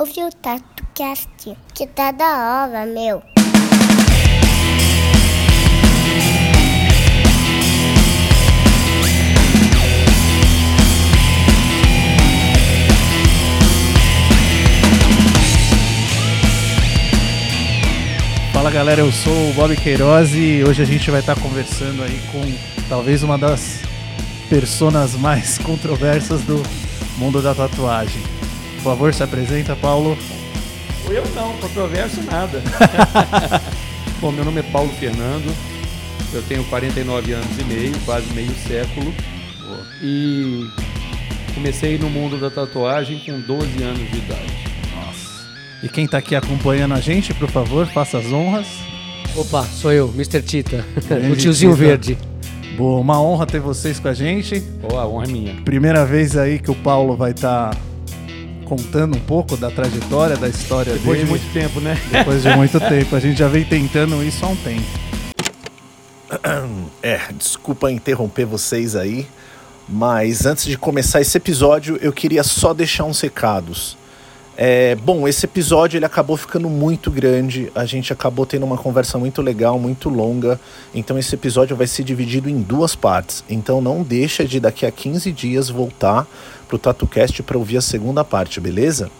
ouve o TatuCast, que tá da hora, meu. Fala galera, eu sou o Bob Queiroz e hoje a gente vai estar conversando aí com talvez uma das personas mais controversas do mundo da tatuagem. Por favor, se apresenta, Paulo. Eu não, controverso nada. Bom, meu nome é Paulo Fernando, eu tenho 49 anos e meio, quase meio século, e comecei no mundo da tatuagem com 12 anos de idade. E quem tá aqui acompanhando a gente, por favor, faça as honras. Opa, sou eu, Mr. Tita, o tiozinho Tita. verde. Boa, uma honra ter vocês com a gente. Oh, a honra é minha. Primeira vez aí que o Paulo vai estar contando um pouco da trajetória, da história Depois de dele. muito tempo, né? Depois de muito tempo. A gente já vem tentando isso há um tempo. É, desculpa interromper vocês aí, mas antes de começar esse episódio, eu queria só deixar uns recados. É, bom, esse episódio ele acabou ficando muito grande, a gente acabou tendo uma conversa muito legal, muito longa, então esse episódio vai ser dividido em duas partes. Então não deixa de daqui a 15 dias voltar pro TatuCast para ouvir a segunda parte, beleza?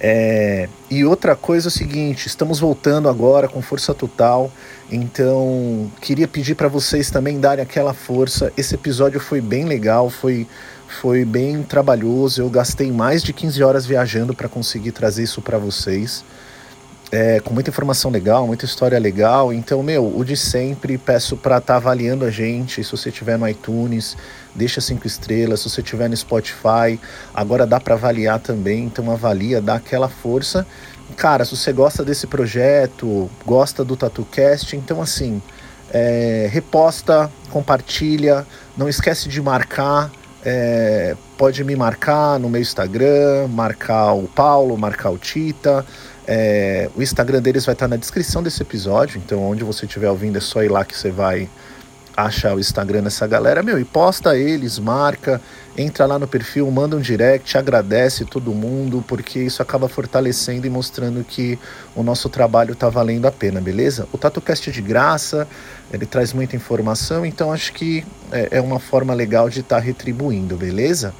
É, e outra coisa é o seguinte, estamos voltando agora com força total, então queria pedir para vocês também darem aquela força. Esse episódio foi bem legal, foi, foi bem trabalhoso. Eu gastei mais de 15 horas viajando para conseguir trazer isso para vocês. É, com muita informação legal, muita história legal. Então, meu, o de sempre, peço para estar avaliando a gente. Se você tiver no iTunes, deixa cinco estrelas. Se você tiver no Spotify, agora dá para avaliar também. Então, avalia, dá aquela força. Cara, se você gosta desse projeto, gosta do TatuCast, então assim, é, reposta, compartilha, não esquece de marcar. é, pode me marcar no meu Instagram, marcar o Paulo, marcar o Tita. É, o Instagram deles vai estar na descrição desse episódio, então onde você estiver ouvindo é só ir lá que você vai achar o Instagram dessa galera, meu, e posta eles, marca, entra lá no perfil, manda um direct, agradece todo mundo, porque isso acaba fortalecendo e mostrando que o nosso trabalho tá valendo a pena, beleza? O TatuCast é de graça, ele traz muita informação, então acho que é, é uma forma legal de estar retribuindo, beleza?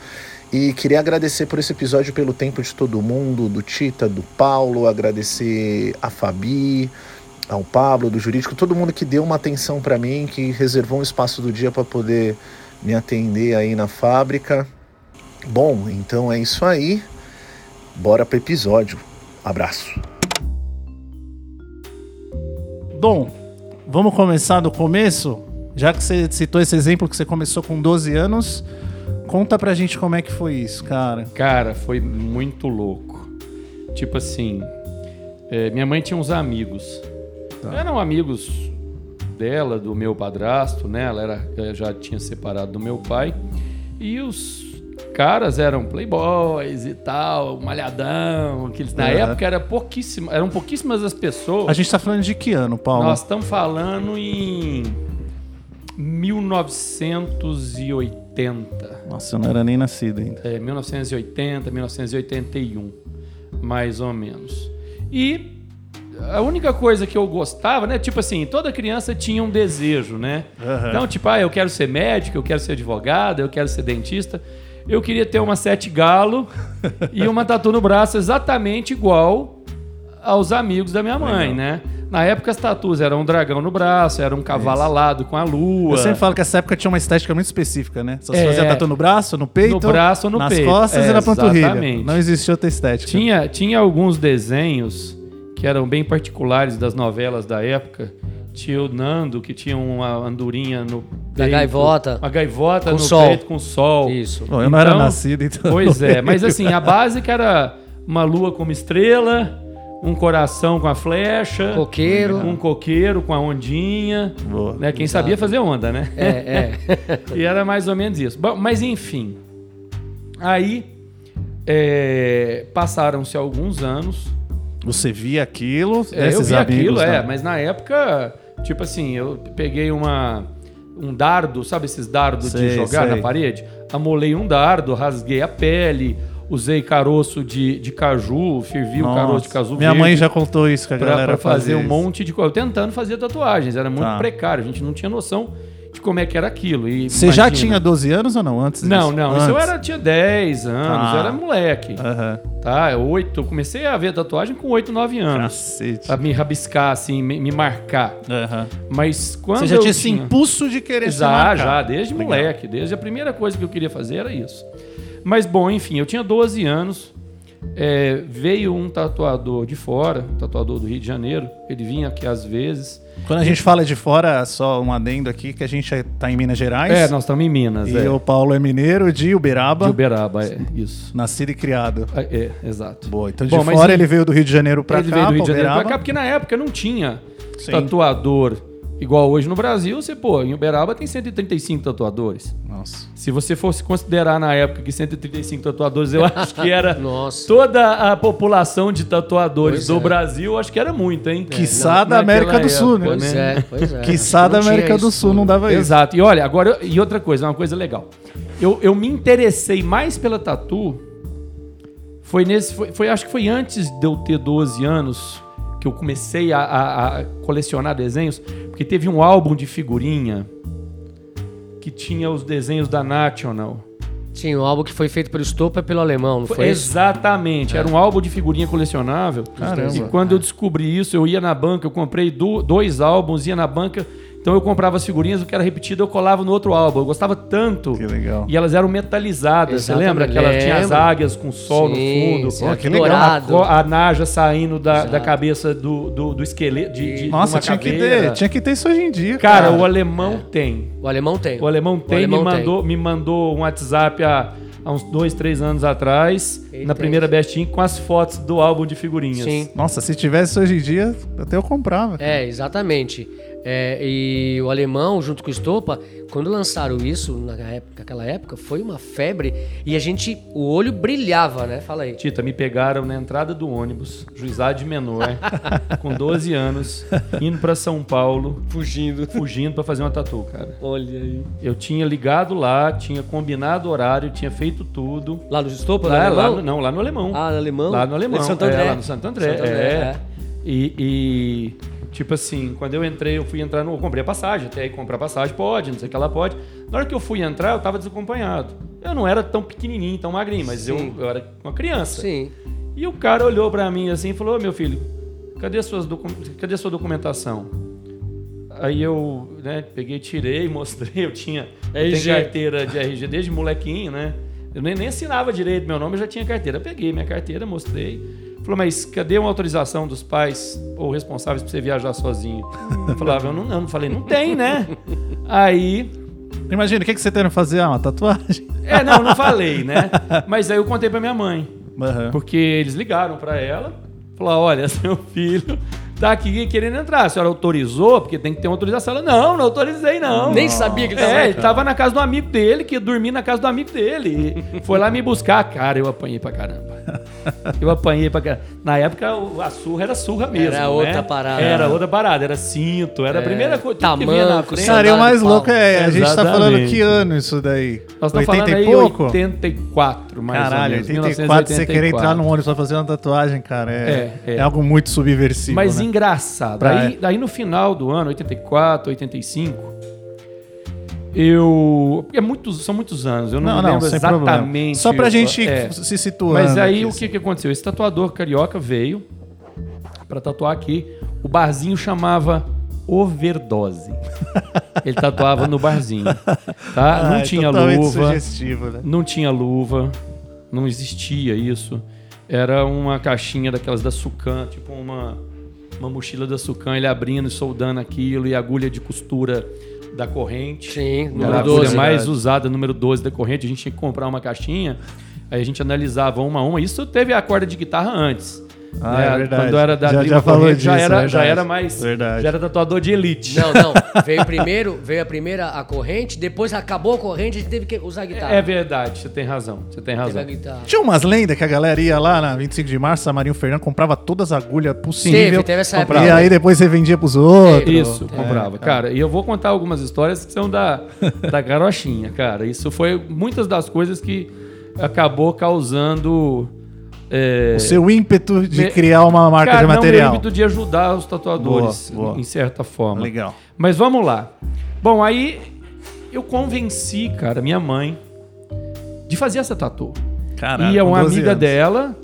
E queria agradecer por esse episódio, pelo tempo de todo mundo, do Tita, do Paulo, agradecer a Fabi, ao Pablo, do jurídico, todo mundo que deu uma atenção para mim, que reservou um espaço do dia para poder me atender aí na fábrica. Bom, então é isso aí. Bora pro episódio. Abraço. Bom, vamos começar do começo? Já que você citou esse exemplo que você começou com 12 anos, conta pra gente como é que foi isso, cara. Cara, foi muito louco. Tipo assim, é, minha mãe tinha uns amigos. Eram amigos dela, do meu padrasto, né? Ela era, ela já tinha separado do meu pai. E os caras eram playboys e tal, malhadão. Aqueles, na Uhum. época era pouquíssima, eram pouquíssimas as pessoas. A gente tá falando de que ano, Paulo? Nós estamos falando em 1980. Nossa, eu não era nem nascido ainda. É, 1980, 1981, mais ou menos. E a única coisa que eu gostava, né? Tipo assim, toda criança tinha um desejo, né? Aham. Então, tipo, ah, eu quero ser médico, eu quero ser advogado, eu quero ser dentista. Eu queria ter uma sete galo e uma tatu no braço exatamente igual aos amigos da minha mãe, né? Na época as tatus eram um dragão no braço, era um cavalo alado com a lua. Eu sempre falo que essa época tinha uma estética muito específica, né? Só se É. fazia tatu no braço, no peito, No braço ou no nas peito. costas É, e na panturrilha. exatamente. Não existia outra estética. Tinha, tinha alguns desenhos que eram bem particulares das novelas da época. Tinha o Nando, que tinha uma andorinha no Da peito, gaivota. Uma gaivota Com no sol. peito com sol. Isso. Bom, eu não era Então, nascido, então. Pois é, mas assim, a básica era uma lua como estrela, um coração com a flecha, Coqueiro. um coqueiro com a ondinha. Boa. Né? Quem sabia fazer onda, né? É, é. E era mais ou menos isso. Bom, mas enfim. Aí é, passaram-se alguns anos. Você via aquilo, É, eu esses vi amigos, aquilo, é, né? mas na época, tipo assim, eu peguei uma um dardo, sabe esses dardos Sei, de jogar sei. na parede? Amolei um dardo, rasguei a pele, usei caroço de, de caju, fervi o caroço de caju Minha mãe já contou isso que a pra, galera pra fazer um isso. monte de coisa. Eu tentando fazer tatuagens, era muito Tá. precário, a gente não tinha noção de como é que era aquilo. E Você já tinha 12 anos ou não? Antes Não, disso? não, Antes. isso eu era, tinha 10 anos, Ah. eu era moleque. Aham. Tá, 8, eu comecei a ver tatuagem com 8, 9 anos. Cacete. Pra me rabiscar, assim, me, me marcar. Aham. Mas quando Você já tinha esse impulso de querer Já, marcar. já, desde Legal. moleque. Desde a primeira coisa que eu queria fazer era isso. Mas, bom, enfim, eu tinha 12 anos. é, veio um tatuador de fora, um tatuador do Rio de Janeiro. Ele vinha aqui às vezes. Quando a gente fala de fora, só um adendo aqui, que a gente tá em Minas Gerais. É, nós estamos em Minas, E é. o Paulo é mineiro de Uberaba, De Uberaba, é, isso. nascido e criado. É, é, exato. Boa, então de Bom, fora ele- ele veio do Rio de Janeiro pra ele cá, veio do Rio de Janeiro Uberaba. cá, porque na época não tinha Sim. tatuador igual hoje no Brasil. Você, pô, em Uberaba tem 135 tatuadores. Nossa. Se você fosse considerar na época que 135 tatuadores, eu acho que era Nossa. toda a população de tatuadores Pois do é. Brasil, acho que era muito, hein? Quiçá Na- da América do Sul, época, né? Pois é, pois é. Quiçá da América do Sul não tudo. dava isso. Exato. E olha, agora, e outra coisa, uma coisa legal. Eu, eu me interessei mais pela tatu. Foi nesse. Foi, foi- acho que foi antes de eu ter 12 anos que eu comecei a, a- a colecionar desenhos. Porque teve um álbum de figurinha que tinha os desenhos da National. Tinha um álbum que foi feito pelo Stopa e pelo alemão, não Foi- foi isso? Exatamente. Era um álbum de figurinha colecionável. Caramba. E quando eu descobri isso, eu ia na banca, eu comprei do- dois álbuns, ia na banca. Então eu comprava as figurinhas, o que era repetido, eu colava no outro álbum. Eu gostava tanto. Que legal. E elas eram metalizadas. Você lembra que ela tinha as águias com sol Sim, no fundo? sim, Pô, que legal. A, a naja saindo da, Exato. da cabeça do, do, do esqueleto. De, de Nossa, uma tinha que, ter, tinha que ter isso hoje em dia. Cara, Cara, o alemão tem. O alemão tem. O alemão tem, alemão me, tem. mandou, me mandou um WhatsApp há, há uns dois, três anos atrás, Ele na primeira Bestinha, com as fotos do álbum de figurinhas. Sim. Nossa, se tivesse isso hoje em dia, até eu comprava. É, exatamente. É, e o alemão, junto com o Estopa, quando lançaram isso, na época, naquela época, foi uma febre e a gente, o olho brilhava, né? Fala aí. Tita, me pegaram na entrada do ônibus, juizado de menor, com 12 anos, indo pra São Paulo, Fugindo. fugindo pra fazer uma tatu, cara. Olha aí. Eu tinha ligado lá, tinha combinado o horário, tinha feito tudo. Lá no Estopa, no Lá, lá alemão? no, não, lá no Alemão. Ah, no alemão? Lá no Alemão. Em Santo é, André. lá no Santo André. Santo André, é. é. E, e, tipo assim, quando eu entrei, eu fui entrar no. Eu comprei a passagem, até aí comprar passagem pode, não sei o que ela pode. Na hora que eu fui entrar, eu tava desacompanhado. Eu não era tão pequenininho, tão magrinho, mas eu, eu era uma criança. Sim. E o cara olhou pra mim assim e falou: "Ô, meu filho, cadê, suas docu- cadê a sua documentação? Aí eu né, peguei, tirei, mostrei. Eu tinha eu tenho carteira de RG desde molequinho, né? Eu nem, nem assinava direito meu nome, eu já tinha carteira. Peguei minha carteira, mostrei. Falou, mas cadê uma autorização dos pais ou responsáveis pra você viajar sozinho? Eu falava, eu não, eu não falei, não tem, né? Aí Imagina, o que, que você tenta fazer? Ah, uma tatuagem? é, não, não falei, né? Mas aí eu contei pra minha mãe. Aham. Porque eles ligaram pra ela, falaram: olha, seu filho tá aqui querendo entrar. A senhora autorizou? Porque tem que ter uma autorização. Ela, não, não autorizei, não. Nem sabia que ele tava É, ele tava na casa do amigo dele, que ia dormir na casa do amigo dele. Foi lá me buscar. Cara, eu apanhei pra caramba. Eu apanhei pra caramba. Na época, a surra era surra mesmo. Era né? outra parada. Era outra parada, era cinto, era a É, primeira coisa tudo que. Cara, e o mais louco é, a gente tá falando Exatamente. que ano isso daí? Nós estamos 80 falando aí pouco? 84, mais Caralho, ou menos. 84, você querer entrar 1984. no ônibus pra fazer uma tatuagem, cara, é, É, é. é. algo muito subversivo, Mas né? engraçado. Pra- Aí, daí no final do ano, 84, 85, eu. É muitos, são muitos anos, eu não, Não, não, lembro sem problema. exatamente. Só pra gente É. se situando. Mas aí aqui, o assim. que, que aconteceu? Esse tatuador carioca veio pra tatuar aqui. O barzinho chamava Overdose. Ele tatuava no barzinho. Tá? Ah, não é tinha luva. sugestivo, né? Não tinha luva, não existia isso. Era uma caixinha daquelas da Sucan, tipo uma, uma mochila da Sucan, ele abrindo e soldando aquilo e agulha de costura da corrente. Sim, Era a número agulha 12. mais usada, número 12 da corrente. A gente tinha que comprar uma caixinha, aí a gente analisava uma a uma. Isso teve a corda de guitarra antes. Ah, né? é verdade. Quando era da Já- já falou já disso, era, já verdade. era mais. Verdade. Já era tatuador de elite. Não, não. Veio primeiro, veio a primeira a corrente, depois acabou a corrente, a gente teve que usar a guitarra. É verdade, você tem razão. Você tem razão. Tinha umas lendas que a galera ia lá na 25 de março, a Marinho Fernando comprava todas as agulhas possíveis. Teve, teve essa época. E aí depois você vendia pros outros. Isso, É, comprava. Cara, e eu vou contar algumas histórias que são da, da carochinha, cara. Isso foi muitas das coisas que acabou causando. É, O seu ímpeto de me- criar uma marca cara, de não, material. meu ímpeto de ajudar os tatuadores, Boa, boa. em certa forma. Legal. Mas vamos lá. Bom, aí eu convenci, cara, minha mãe de fazer essa tatu. Caralho, e é uma 12 amiga anos. dela.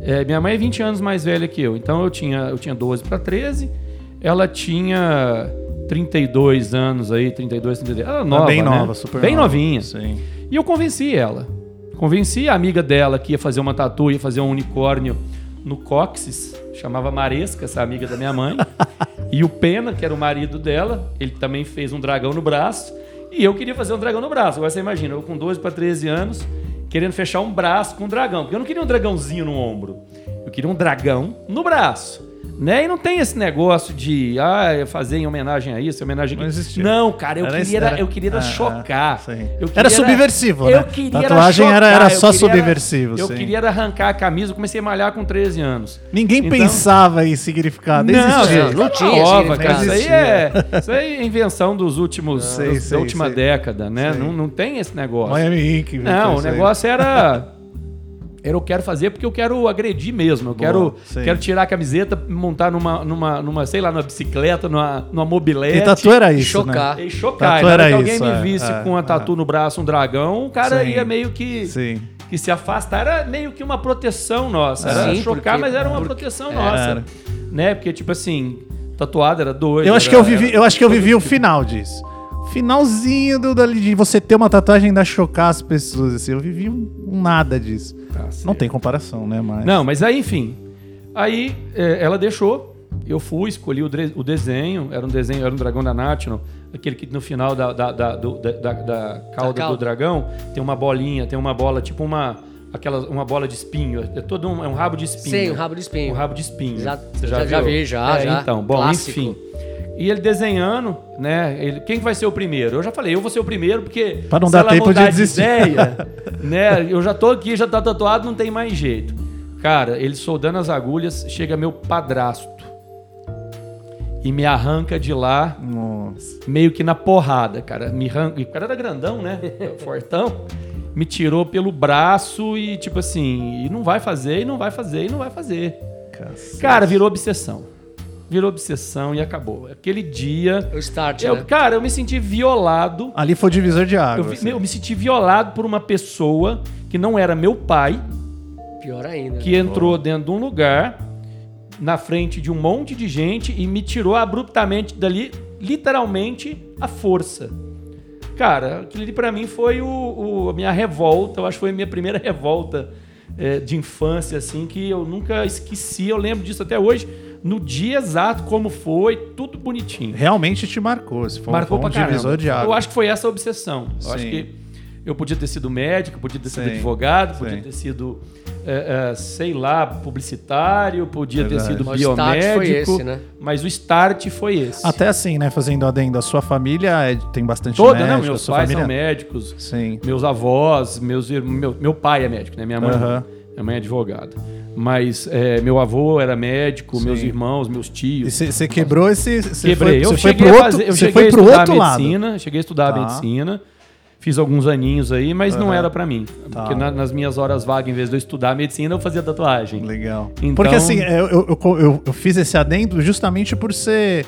é, minha mãe é 20 anos mais velha que eu. Então eu tinha, eu tinha 12 para 13. Ela tinha 32 anos aí, 32, 33. Ela nova, bem né? nova, super Bem nova. novinha. Sim. E eu convenci ela. Convenci a amiga dela que ia fazer uma tatu, ia fazer um unicórnio no cóccix. Chamava Maresca, essa amiga da minha mãe. e o Pena, que era o marido dela, ele também fez um dragão no braço. E eu queria fazer um dragão no braço. Agora você imagina, eu com 12 para 13 anos, querendo fechar um braço com um dragão. Porque eu não queria um dragãozinho no ombro. Eu queria um dragão no braço. Né? E não tem esse negócio de ah, fazer em homenagem a isso, em homenagem a Não isso. existia. Não, cara, eu Era queria, era, era- eu queria era Ah, chocar. sim. Eu Era queria subversivo, eu né? Queria Tatuagem era- chocar, era eu só queria subversivo, Eu sim. queria era arrancar a camisa, eu comecei a malhar com 13 anos. Ninguém Então- pensava em significado. Não, existia. não, não isso tinha nova, cara. Isso aí, é, isso aí é invenção dos últimos, Sei, dos- sei, da última sei. década, né? Não, não tem esse negócio. Miami Ink. Não, o negócio era. Era eu quero fazer porque eu quero agredir mesmo. Eu quero, sim. quero tirar a camiseta, montar numa, numa, numa, sei lá, numa bicicleta, numa, numa mobilete. E tatu era isso, chocar. né? E chocar. Tatu era que alguém isso, me é, visse é, com a tatu no braço, um dragão, o cara Sim. ia meio que, Sim. que se afastar. Era meio que uma proteção nossa. Era Sim, chocar, porque- mas era uma porque- proteção É, nossa. era. Né? Porque, tipo assim, tatuado era doido. Eu acho que era- eu vivi, era eu acho que eu vivi o tipo. final disso. Finalzinho do, dali de você ter uma tatuagem ainda chocar as pessoas. Assim, eu vivi um, um nada disso. Tá Não tem comparação, né? Mas... Não, mas aí, enfim. Aí é, ela deixou. Eu fui, escolhi o, o desenho. Era um desenho, era um dragão da National. Aquele que no final da, da, da, do- da, da- da cauda cauda. do dragão tem uma bolinha, tem uma bola, tipo uma, aquela, uma bola de espinho. É todo um, é um rabo de espinho. Sim, um rabo de espinho. Um rabo de espinho. Já- Você já- já viu? vi, já, É, já. Então, bom, Clássico. enfim. E ele desenhando, né? Ele, quem vai ser o primeiro? Eu já falei, eu vou ser o primeiro, porque Pra não se dar tempo de desistir. ideia, né? Eu já tô aqui, já tá tatuado, não tem mais jeito. Cara, ele soldando as agulhas, chega meu padrasto e me arranca de lá Nossa. meio que na porrada, cara. Me arranca, o cara era grandão, né? Fortão. Me tirou pelo braço e tipo assim, e não vai fazer, e não vai fazer, e não vai fazer. Cacete. Cara, virou obsessão. Virou obsessão e acabou. Aquele dia. O start, Eu, né? cara, eu me senti violado. Ali foi o divisor de Eu, água. vi- assim. eu me senti violado por uma pessoa que não era meu pai, Pior ainda. que entrou dentro de um lugar, na frente de um monte de gente e me tirou abruptamente dali, literalmente, a força. Cara, aquilo ali pra mim foi o, o- a minha revolta, eu acho que foi a minha primeira revolta é, de infância, assim, que eu nunca esqueci, eu lembro disso até hoje, no dia exato como foi, tudo bonitinho. Realmente te marcou. Se foi, Marcou foi um divisor de água. Eu acho que foi essa a obsessão. Eu Sim. acho que eu podia ter sido médico, podia ter sido Sim. advogado, Sim. podia ter sido, é, é, sei lá, publicitário, podia Verdade. ter sido O start biomédico. foi esse, né? Mas o start foi esse. Até assim, né? Fazendo adendo, a sua família é- tem bastante Toda, médico, né? Meus pais família... são médicos, Sim. meus avós, meus meu, meu pai é médico, né? Minha mãe, Aham. Minha mãe é advogada. Mas é, meu avô era médico, Sim. meus irmãos, meus tios. Você quebrou esse... Cê Quebrei. Foi, eu foi cheguei, outro, fazer, eu cheguei foi a estudar outro lado. medicina, cheguei a estudar Tá. medicina, fiz alguns aninhos aí, mas não Aham. era pra mim. Tá. Porque na- nas minhas horas vagas, em vez de eu estudar medicina, eu fazia tatuagem. Legal. Então- Porque assim, eu, eu, eu- eu fiz esse adendo justamente por ser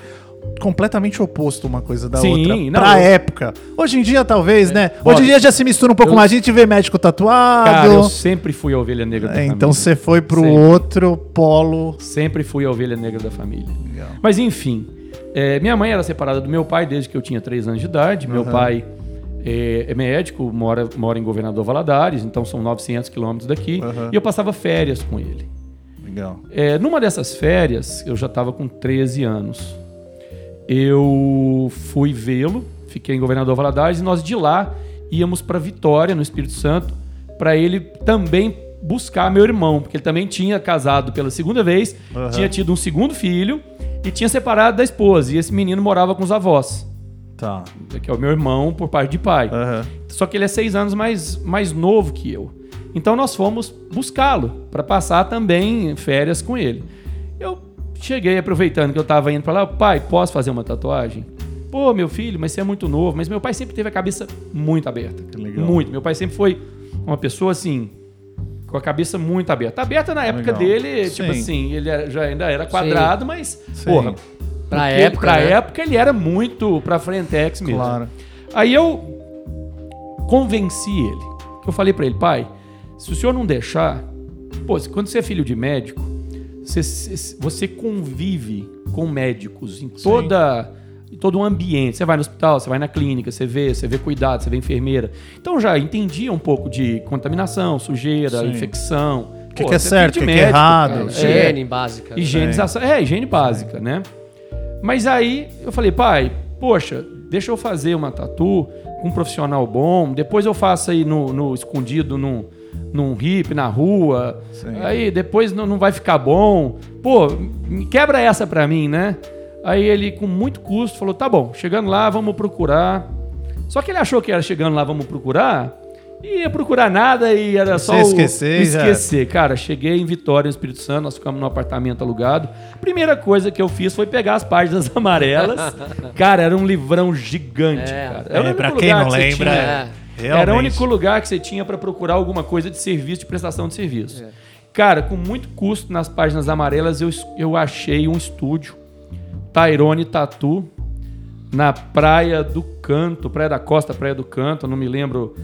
completamente oposto uma coisa da Sim, outra. não, pra eu- época. Hoje em dia, talvez, né? Bob, Hoje em dia já se mistura um pouco eu- mais. A gente vê médico tatuado. Cara, eu sempre fui a ovelha negra da É, família. então você foi pro Sempre. outro polo. Sempre fui a ovelha negra da família. Legal. Mas enfim, é, minha mãe era separada do meu pai desde que eu tinha 3 anos de idade. Meu pai é, é médico, mora, mora em Governador Valadares, então são 900 quilômetros daqui. Aham. E eu passava férias com ele. Legal. É, numa dessas férias, eu já estava com 13 anos. Eu fui vê-lo, fiquei em Governador Valadares, e nós de lá íamos para Vitória, no Espírito Santo, para ele também buscar meu irmão, porque ele também tinha casado pela segunda vez, Aham. tinha tido um segundo filho e tinha separado da esposa. E esse menino morava com os avós, Tá. que é o meu irmão por parte de pai. Aham. Só que ele é seis anos mais, mais novo que eu. Então nós fomos buscá-lo para passar também férias com ele. Cheguei aproveitando que eu estava indo para lá, pai, posso fazer uma tatuagem? Pô, meu filho, mas você é muito novo. Mas meu pai sempre teve a cabeça muito aberta. Que legal. Muito. Meu pai sempre foi uma pessoa assim, com a cabeça muito aberta. Aberta na época Legal. dele, tipo Sim. assim, ele já ainda era quadrado, mas, Sim. porra, Pra época, pra né? época ele era muito pra frentex mesmo. Claro. Aí eu convenci ele. Eu falei pra ele, pai, se o senhor não deixar, pô, se- quando você é filho de médico, você, você convive com médicos em toda em todo o ambiente. Você vai no hospital, você vai na clínica, você vê, você vê cuidado, você vê enfermeira. Então já entendia um pouco de contaminação, sujeira, Sim. infecção. O que, que é certo, o que, que é errado. cara. Higiene básica. né? Higienização. É, higiene básica, né? Mas aí eu falei, pai, poxa, deixa eu fazer uma tatu com um profissional bom, depois eu faço aí no, no escondido, num, num hip, na rua. Sim. Aí depois não, não vai ficar bom. Pô, quebra essa pra mim, né? Aí ele, com muito custo, falou: tá bom, chegando lá, vamos procurar. Só que ele achou que era chegando lá, vamos procurar. E ia procurar nada e era só Você o- esquecer, o já- esquecer. Cara, cheguei em Vitória, no Espírito Santo, nós ficamos num apartamento alugado. Primeira coisa que eu fiz foi pegar as páginas amarelas. cara, era um livrão gigante, É. cara. É, o único pra quem não que lembra, tinha- É. Realmente. era o único lugar que você tinha para procurar alguma coisa de serviço, de prestação de serviço. Cara, com muito custo nas páginas amarelas, eu, eu achei um estúdio, Tyrone Tatu, na Praia do Canto, Praia da Costa, Praia do Canto, não me lembro.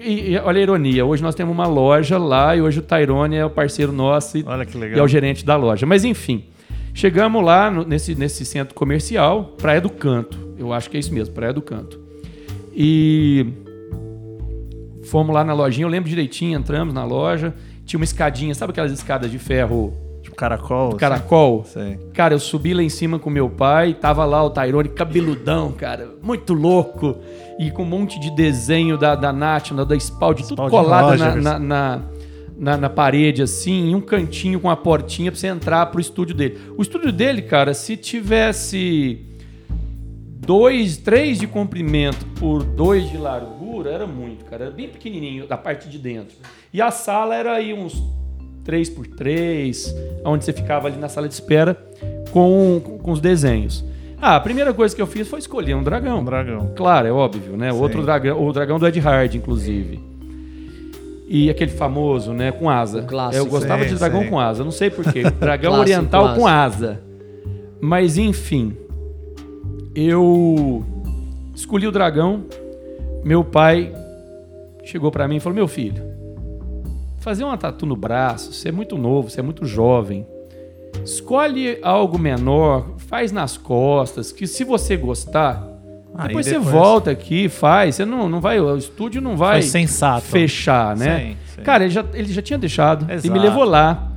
E, e olha a ironia, hoje nós temos uma loja lá e hoje o Tyrone é o parceiro nosso e, e é o gerente da loja. Mas enfim, chegamos lá no- nesse, nesse centro comercial, Praia do Canto. Eu acho que é isso mesmo, Praia do Canto. E fomos lá na lojinha, eu lembro direitinho, entramos na loja, tinha uma escadinha, sabe aquelas escadas de ferro Tipo caracol. caracol? Sei. Cara, eu subi lá em cima com meu pai, tava lá o Tyrone cabeludão, cara, muito louco, e com um monte de desenho da, da Nath, da, Spald, tudo Spalding colado na, Rogers. na, na, na- na parede, assim, em um cantinho com uma portinha pra você entrar pro estúdio dele. O estúdio dele, cara, se tivesse dois, três de comprimento por dois de largura, era muito, cara. Era bem pequenininho da parte de dentro. E a sala era aí uns 3 por 3 onde você ficava ali na sala de espera com, com, com os desenhos. Ah, a primeira coisa que eu fiz foi escolher um dragão. Um dragão. Claro, é óbvio, né? Sim. Outro dragão, o dragão do Ed Hard, inclusive. E aquele famoso, né, com asa. O clássico. Eu gostava Sei, de dragão com asa, não sei porquê. Dragão Clássico oriental com com asa. Mas enfim, eu escolhi o dragão. Meu pai chegou pra mim e falou: "Meu filho, fazer uma tatu no braço, você é muito novo, você é muito jovem. Escolhe algo menor, faz nas costas, que se você gostar, Aí depois, você depois- volta aqui, faz. Você não, não vai, o estúdio não vai Foi sensato. fechar, né? Sim, sim. Cara, ele já, ele já tinha deixado. Ele me Exato. levou lá.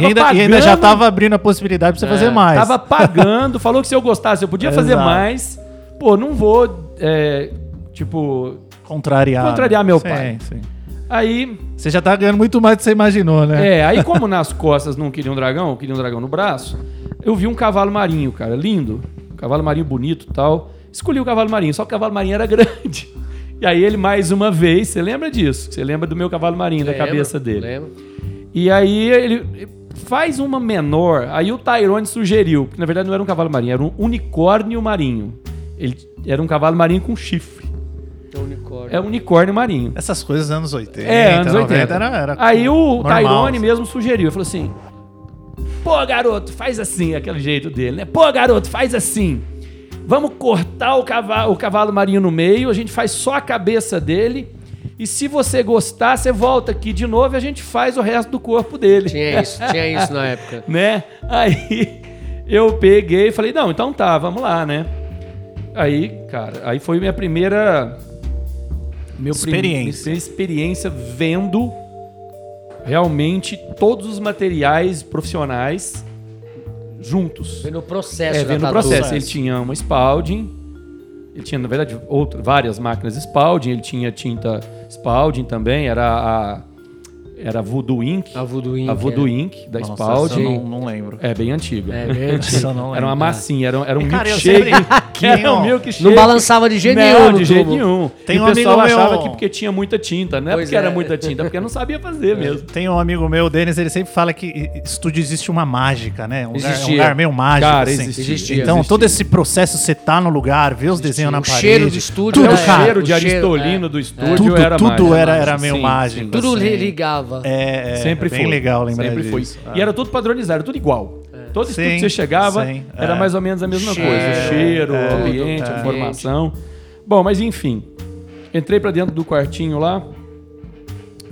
E ainda, e ainda já tava abrindo a possibilidade pra você fazer mais. Tava pagando, falou que se eu gostasse eu podia fazer Exato. mais. Pô, não vou, é, tipo... Contrariar. Contrariar meu Sim, pai. sim. Aí, Você já tá ganhando muito mais do que você imaginou, né? é, aí como nas costas não queria um dragão, queria um dragão no braço, eu vi um cavalo marinho, cara, lindo. Um cavalo marinho bonito e tal. Escolhi o cavalo marinho, só que o cavalo marinho era grande. E aí ele, mais uma vez, você lembra disso? Você lembra do meu cavalo marinho, da Lembro, cabeça dele? Lembro. E aí ele faz uma menor. Aí o Tyrone sugeriu, que na verdade não era um cavalo marinho, era um unicórnio marinho. Ele era um cavalo marinho com chifre. Um unicórnio. É um unicórnio marinho. Essas coisas anos 80. É, anos 90 80. Era, era Aí o normal, Tyrone assim. mesmo sugeriu, falou assim: Pô, garoto, faz assim, aquele jeito dele, né? Pô, garoto, faz assim. Vamos cortar o cavalo, o cavalo marinho no meio, a gente faz só a cabeça dele. E se você gostar, você volta aqui de novo e a gente faz o resto do corpo dele. Tinha isso, tinha isso na época. né? Aí eu peguei e falei, não, então tá, vamos lá, né? Aí, cara, aí foi minha primeira. Meu prim- Experiência. minha primeira experiência vendo realmente todos os materiais profissionais juntos. Foi no processo É, vendo o processo. Ele tinha uma Spalding, ele tinha, na verdade, outra, várias máquinas Spalding, ele tinha tinta Spalding também, era a. era a Voodoo Inc. A Voodoo Inc, A Voodoo é. Inc. da Nossa, Spaldi. essa eu não, não lembro. É bem antiga. É, bem não Era uma massinha, era, um- era um cara, milkshake. era um Não- milkshake. Não balançava de jeito não, nenhum no de jeito nenhum. Tem e um o pessoal amigo achava meu- que porque tinha muita tinta, não é Pois porque era é. muita tinta, porque não sabia fazer mesmo. Tem um amigo meu, o Denis, ele sempre fala que estúdio existe uma mágica, né? Um lugar, um Existia. lugar meio mágico. Cara, assim. existia. Existia. Então, Existia. todo esse processo, você tá no lugar, ver os desenhos na O parede. cheiro do estúdio tudo, era- o cheiro o de Aristolino é. do estúdio Tudo, era tudo mágico. era, era meio mágico. Tudo assim. É, é, Sempre é bem foi. legal lembrar Sempre foi. disso. E era tudo padronizado, tudo igual. Todo estúdio Sim, que você chegava sim, era é. mais ou menos a mesma Cheiro, coisa. O cheiro, é, o ambiente, tudo, a é. formação. Bom, mas enfim. Entrei pra dentro do quartinho lá.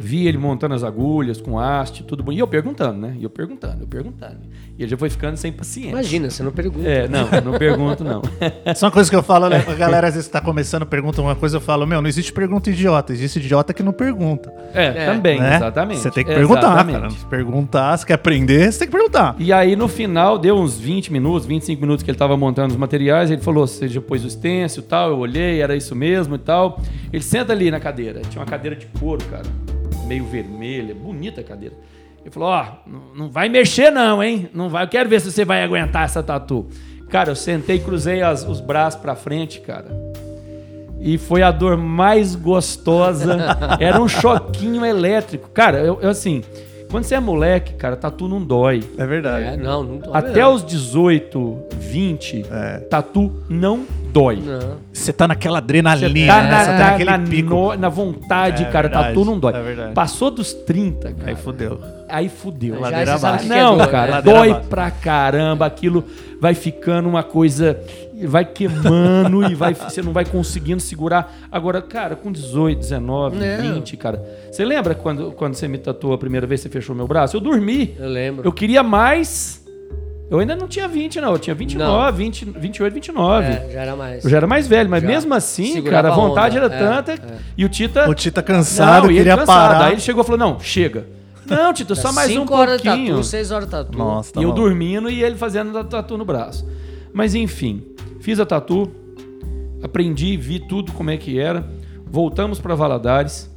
Vi ele montando as agulhas com haste, tudo bom. E eu perguntando, né? E eu perguntando, eu perguntando. E ele já foi ficando sem paciência. Imagina, você não pergunta. É, não, não pergunto, não. Só uma coisa que eu falo, né? a galera às vezes tá começando, pergunta uma coisa, eu falo, meu, não existe pergunta idiota, existe idiota que não pergunta. É, É. também, né? exatamente. Você tem que perguntar, Exatamente. cara. Se perguntar, se quer aprender, você tem que perguntar. E aí, no final, deu uns 20 minutos, 25 minutos que ele estava montando os materiais. Ele falou: Você já pôs o stencil e tal. Eu olhei, era isso mesmo e tal. Ele senta ali na cadeira. Tinha uma cadeira de couro, cara, meio vermelha, bonita a cadeira. Ele falou: Ó, não, não vai mexer, não, hein? Não vai. Eu quero ver se você vai aguentar essa tatu. Cara, eu sentei, cruzei as- os braços pra frente, cara. E foi a dor mais gostosa. Era um choquinho elétrico. Cara, eu, eu, assim, quando você é moleque, cara, tatu não dói. É verdade. É, não, não dói, Até não. os 18, 20, É. tatu não dói. Você tá naquela adrenalina, tá né? na, Você tá na- naquele na pico. no- na vontade, É cara. verdade, Tatu não dói. é verdade. Passou dos 30, cara. Aí fudeu. Aí fudeu. Já Ladeira abaixo. é Não, dor, cara, né? Ladeira dói abaixo. pra caramba. Aquilo vai ficando uma coisa. Vai queimando e vai, você não vai conseguindo segurar. Agora, cara, com 18, 19, Não. 20, cara. Você lembra quando, quando você me tatuou a primeira vez, você fechou meu braço? Eu dormi. Eu lembro. Eu queria mais. Eu ainda não tinha 20, não. Eu tinha 29, Não. 20, 28, 29. É, já era mais. Eu já era mais velho, mas Já. mesmo assim, Segurava cara, a vontade onda. era É, tanta. é. E o Tita. O Tita cansado, não, ele queria cansado. parar. Aí ele chegou e falou: não, chega. Não, Tita, só mais um Cinco horas de pouquinho. tatu, seis horas de tatu. Nossa, tá e eu bom. dormindo e ele fazendo a tatu no braço. Mas enfim, fiz a tatu, aprendi, vi tudo como é que era. Voltamos para Valadares.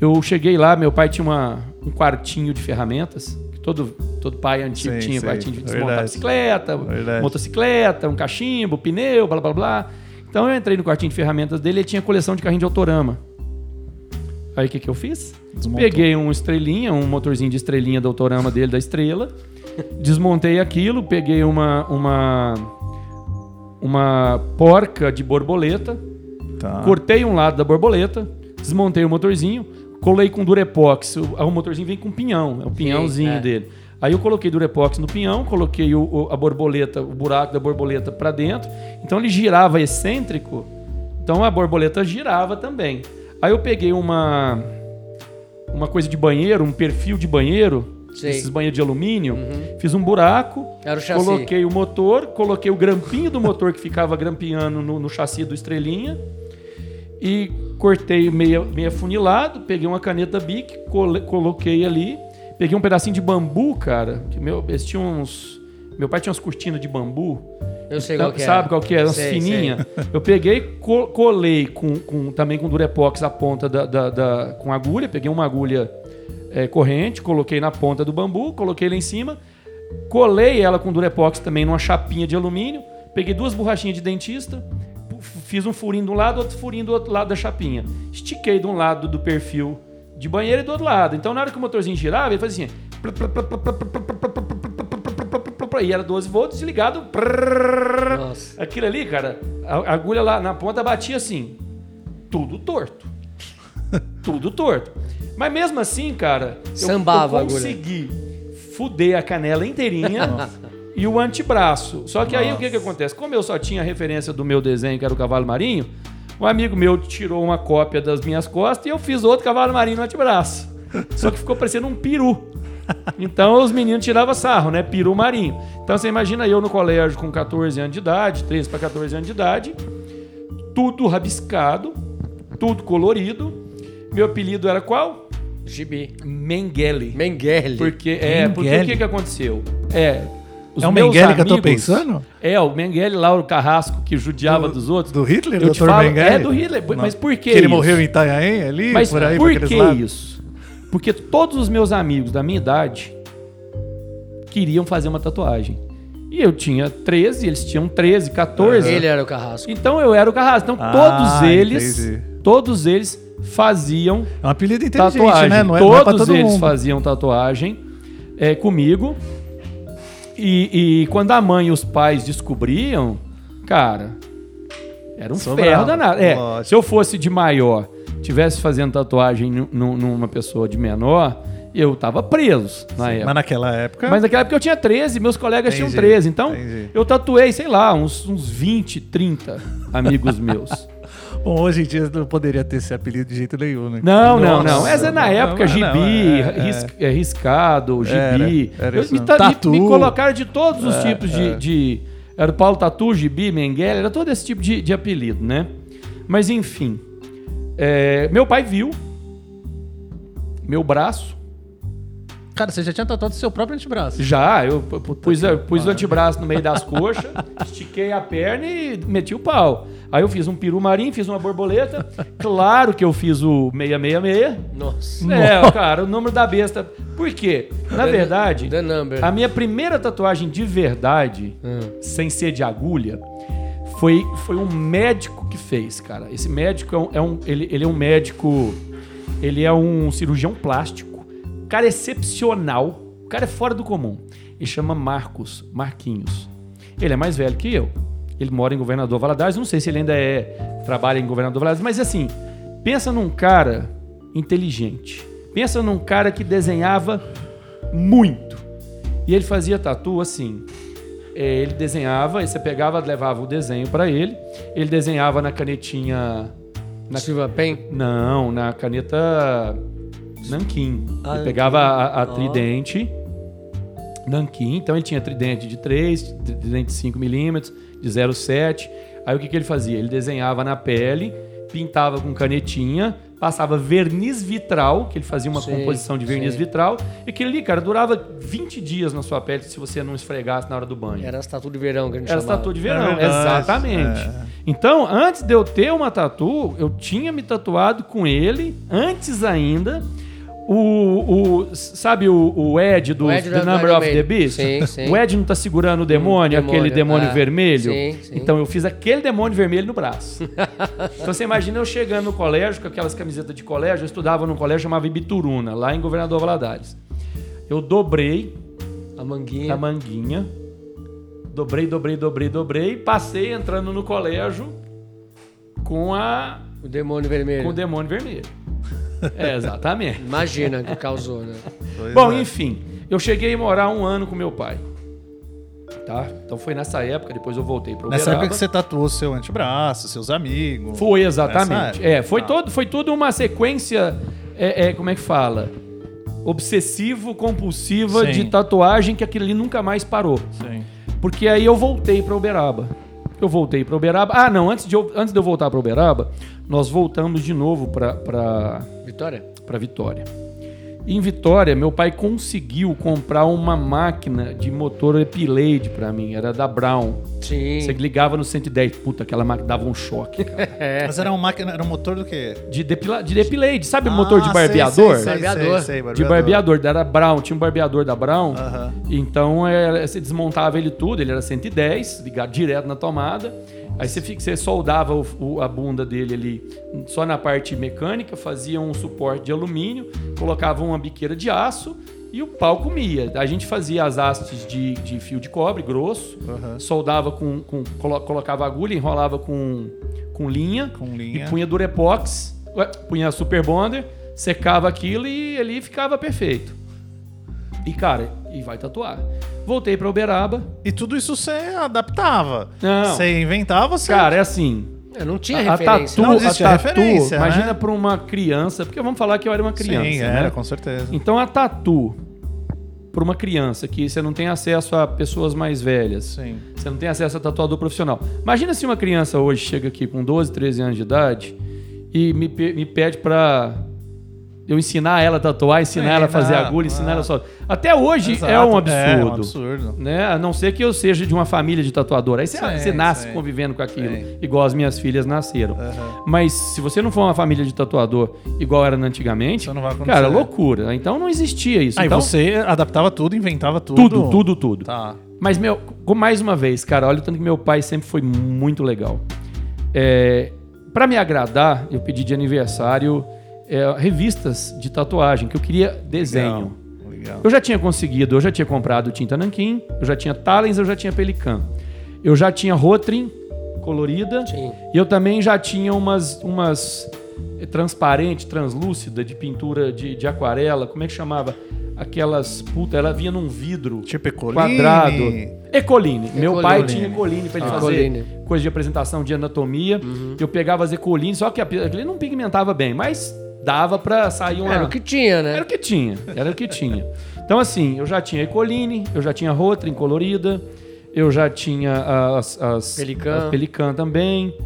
Eu cheguei lá, meu pai tinha uma- um quartinho de ferramentas. que Todo, todo pai antigo Sei, tinha sei. quartinho de desmontar Verdade. bicicleta, Verdade. motocicleta, um cachimbo, pneu, blá blá blá. Então eu entrei no quartinho de ferramentas dele e tinha coleção de carrinho de autorama. Aí o que, que eu fiz? Desmontou. Peguei um estrelinha, um motorzinho de estrelinha do autorama dele, da estrela. Desmontei aquilo, peguei uma, uma, uma porca de borboleta, Tá. cortei um lado da borboleta, desmontei o motorzinho, colei com durepox. O, o motorzinho vem com pinhão, é o pinhãozinho é. dele. Aí eu coloquei durepox no pinhão, coloquei o, o- a borboleta, o buraco da borboleta para dentro. Então ele girava excêntrico, então a borboleta girava também. Aí eu peguei uma uma coisa de banheiro, um perfil de banheiro, Sei. esses banheiros de alumínio, fiz um buraco, o coloquei o motor, coloquei o grampinho do motor que ficava grampeando no, no chassi do Estrelinha e cortei meia, meia funilado, peguei uma caneta Bic, cole- coloquei ali, peguei um pedacinho de bambu, cara, que meu, eles tinham uns, meu pai tinha umas cortinas de bambu, Eu sei qual que é. Sabe qual que é? Umas Sei, fininhas. Eu peguei, co- colei com, com- também com durepox a ponta da, da- da- com agulha. Peguei uma agulha é, corrente, coloquei na ponta do bambu, coloquei lá em cima. Colei ela com durepox também numa chapinha de alumínio. Peguei duas borrachinhas de dentista. Fiz um furinho de um lado, outro furinho do outro lado da chapinha. Estiquei de um lado do perfil de banheiro e do outro lado. Então, na hora que o motorzinho girava, ele fazia assim. E era 12 volts ligado. Nossa. Aquilo ali, cara, a agulha lá na ponta batia assim, tudo torto. tudo torto. Mas mesmo assim, cara, eu- Sambava eu agulha. consegui fuder a canela inteirinha e o antebraço. Só que aí o que que acontece? Como eu só tinha referência do meu desenho, que era o cavalo marinho, um amigo meu tirou uma cópia das minhas costas e eu fiz outro cavalo marinho no antebraço. Só que ficou parecendo um peru. Então os meninos tiravam sarro, né? Peru marinho. Então você imagina eu no colégio com 14 anos de idade, 13 para 14 anos de idade, tudo rabiscado, tudo colorido. Meu apelido era qual? Gibi. Mengele. Mengele. Porque, é, porque o Mengele? que, que aconteceu? É. Os É o Mengele que eu tô amigos- pensando? É, o Mengele lá, o carrasco que judiava dos outros. Do Hitler, Eu te Dr. falo, Mengele? É do Hitler. Mas por que Que ele isso? morreu em Itanhaém ali, Mas por aí, por que lados? isso? Porque todos os meus amigos da minha idade queriam fazer uma tatuagem. E eu tinha 13, eles tinham 13, 14. Ele era o carrasco. Então eu era o carrasco. Então Ah, todos eles, entendi. todos eles faziam É um apelido inteligente, tatuagem. né? Não é, não é pra Todos todo eles mundo. faziam tatuagem é, comigo. E, e quando a mãe e os pais descobriam, cara, era um Sobrava, ferro danado. É, lógico. se eu fosse de maior, tivesse fazendo tatuagem nu- nu- numa pessoa de menor, eu tava preso na época. Mas naquela época. Mas naquela época eu tinha 13, meus colegas tinham Entendi, 13. Então, entendi. eu tatuei, sei lá, uns, uns 20, 30 amigos meus. Bom, hoje em dia não poderia ter esse apelido de jeito nenhum, né? Não, não, Nossa. não. Essa é na Não, época, não, gibi, é, é. ris- é, riscado, gibi. Era, era Eu- me, mesmo. ta- me- Tatu. me colocaram de todos os É, tipos de, é. de- Era o Paulo Tatu, gibi, Mengele, era todo esse tipo de, de apelido, né? Mas enfim. É, meu pai viu meu braço. Cara, você já tinha tatuado seu próprio antebraço. Já, eu pu- pu- pus, eu pus o antebraço no meio das coxas, estiquei a perna e meti o pau. Aí eu fiz um peru marinho, fiz uma borboleta. Claro que eu fiz o 666. Nossa. É, cara, o número da besta. Por quê? Na verdade, a minha primeira tatuagem de verdade, Hum. sem ser de agulha, foi, foi um médico que fez, cara. Esse médico é um, é um- ele, ele é um médico, ele é um cirurgião plástico, cara excepcional, o cara é fora do comum. Ele chama Marcos, Marquinhos. Ele é mais velho que eu. Ele mora em Governador Valadares, não sei se ele ainda é trabalha em Governador Valadares, mas assim, pensa num cara inteligente. Pensa num cara que desenhava muito. E ele fazia tatu assim. É, ele desenhava, aí você pegava, levava o desenho pra ele. Ele desenhava na canetinha. Na, Silva Pen. não, na caneta Nanquim. Ah, ele pegava a, a tridente Nanquim. Então ele tinha tridente de 3, tridente de 5 milímetros, de 0,7. Aí o que, que ele fazia? Ele desenhava na pele, pintava com canetinha, passava verniz vitral, que ele fazia uma Sim, composição de verniz sim. vitral, e aquilo ali, cara, durava 20 dias na sua pele se você não esfregasse na hora do banho. Era as tatu de verão que a gente Era chamava. tatu de verão, É verdade, exatamente. é. Então, antes de eu ter uma tatu, eu tinha me tatuado com ele, antes ainda, o, o sabe o, o Ed do O Ed The Number of the. Beast? Sim, sim. O Ed não tá segurando o demônio, Hum, aquele demônio, demônio ah, vermelho? sim, sim. Então eu fiz aquele demônio vermelho no braço. então você imagina eu chegando no colégio com aquelas camisetas de colégio, eu estudava num colégio chamado Ibituruna, lá em Governador Valadares. Eu dobrei A manguinha. a manguinha. Dobrei, dobrei, dobrei, dobrei. Passei entrando no colégio com a O demônio vermelho. com o demônio vermelho. É, exatamente. Imagina que causou, né? Bom, é. enfim, eu cheguei a morar um ano com meu pai. Tá? Então foi nessa época, depois eu voltei para Nessa época que você tatuou seu antebraço, seus amigos. Foi exatamente. É, foi, Tá. todo, foi tudo uma sequência, é, é, como é que fala? Obsessivo, compulsiva Sim. de tatuagem que aquilo ali nunca mais parou. Sim. Porque aí eu voltei para Uberaba. Eu voltei para Uberaba. Ah, não, antes de, eu, antes de eu voltar para Uberaba, nós voltamos de novo para Vitória? para Vitória. Em Vitória, meu pai conseguiu comprar uma máquina de motor Epilade para mim, era da Brown. Sim. Você ligava no 110, puta, aquela máquina dava um choque, cara. É. Mas era uma máquina, era um motor do quê? De, depila, de Epilade, sabe o motor de Ah, barbeador? Sei, sei, sei, Barbeador. sei, sei, De barbeador, era Brown, tinha um barbeador da Brown. Aham. Então é, você desmontava ele tudo, ele era 110, ligado direto na tomada. Aí você, fica- você soldava o- o- a bunda dele ali só na parte mecânica, fazia um suporte de alumínio, colocava uma biqueira de aço e o pau comia. A gente fazia as hastes de, de fio de cobre grosso, Aham. soldava com, com colo- colocava agulha, enrolava com, com linha, Com linha. e punha durepox, punha super bonder, secava aquilo e ali ficava perfeito. E cara, e vai tatuar. Voltei para Uberaba. E tudo isso você adaptava. Não. Você inventava, você. Cara, é assim. É, não tinha A, a referência. tatu, Não a existia tatu referência, né? imagina para uma criança, porque vamos falar que eu era uma criança, Sim, né? era, com certeza. Então a tatu para uma criança que você não tem acesso a pessoas mais velhas, Sim. você não tem acesso a tatuador profissional. Imagina se uma criança hoje chega aqui com 12, 13 anos de idade e me, me pede para eu ensinar ela a tatuar, ensinar ela a fazer agulha, ensinar ah. ela só. Até hoje Exato, é um É absurdo. um absurdo. Né? A não ser que eu seja de uma família de tatuador. Aí você, Sim, você nasce sim. convivendo com aquilo, Sim. igual as minhas filhas nasceram. Aham. Mas se você não for uma família de tatuador igual era antigamente, Isso não vai acontecer. cara, loucura. Então não existia isso. Aí então, você adaptava tudo, inventava tudo. tudo, tudo, tudo. Tá. Mas, meu, mais uma vez, cara, olha o tanto que meu pai sempre foi muito legal. É, para me agradar, eu pedi de aniversário é, revistas de tatuagem, que eu queria desenho. Legal. Legal. Eu já tinha conseguido, eu já tinha comprado tinta nanquim, eu já tinha Talens, eu já tinha Pelican. Eu já tinha Rotring colorida. Sim. E eu também já tinha umas, umas eh, transparente, translúcida de pintura de, de aquarela. Como é que chamava? Aquelas. Puta, ela vinha num vidro Tipo Ecoline. quadrado. Ecoline. Meu pai Ecoline. tinha Ecoline pra ele Ah. fazer Ecoline. coisa de apresentação de anatomia. Eu pegava as Ecoline, só que aquele não pigmentava bem, mas dava pra sair uma. Era o que tinha, né? Era o que tinha, era o que tinha. Então, assim, eu já tinha Ecoline, eu já tinha Rotring colorida, eu já tinha as, as Pelican. as Pelican também.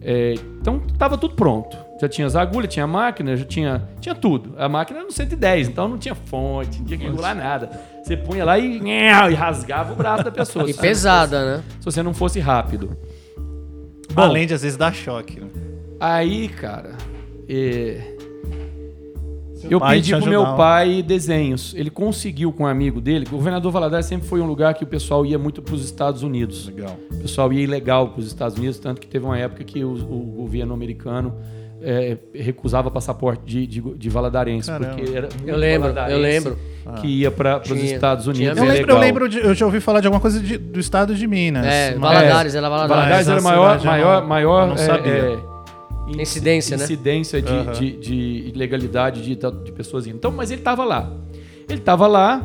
É, então, tava tudo pronto. Já tinha as agulhas, tinha a máquina, já tinha, tinha tudo. A máquina era no 110, então não tinha fonte, não tinha que regular nada. Você punha lá e, e rasgava o braço da pessoa. E pesada, né? Se você não fosse rápido. Além de às vezes dar choque. né? Aí, cara, é, eu pai pedi pro meu pai desenhos. Ele conseguiu com um amigo dele. O governador Valadares sempre foi um lugar que o pessoal ia muito para os Estados Unidos. Legal. O pessoal ia ilegal para os Estados Unidos, tanto que teve uma época que o, o governo americano é, recusava passaporte de, de, de valadarense, Caramba. porque era Eu lembro, eu lembro. que ia para os Estados tinha Unidos. Eu lembro, eu lembro de, eu já ouvi falar de alguma coisa de- do estado de Minas. É, Valadares, era Valadares. Valadares era maior, maior, não- maior eu não é, sabia. é, inci- Incidência, né? incidência de, Aham. de, de ilegalidade de, de pessoas. indo. Então, mas ele estava lá. Ele estava lá.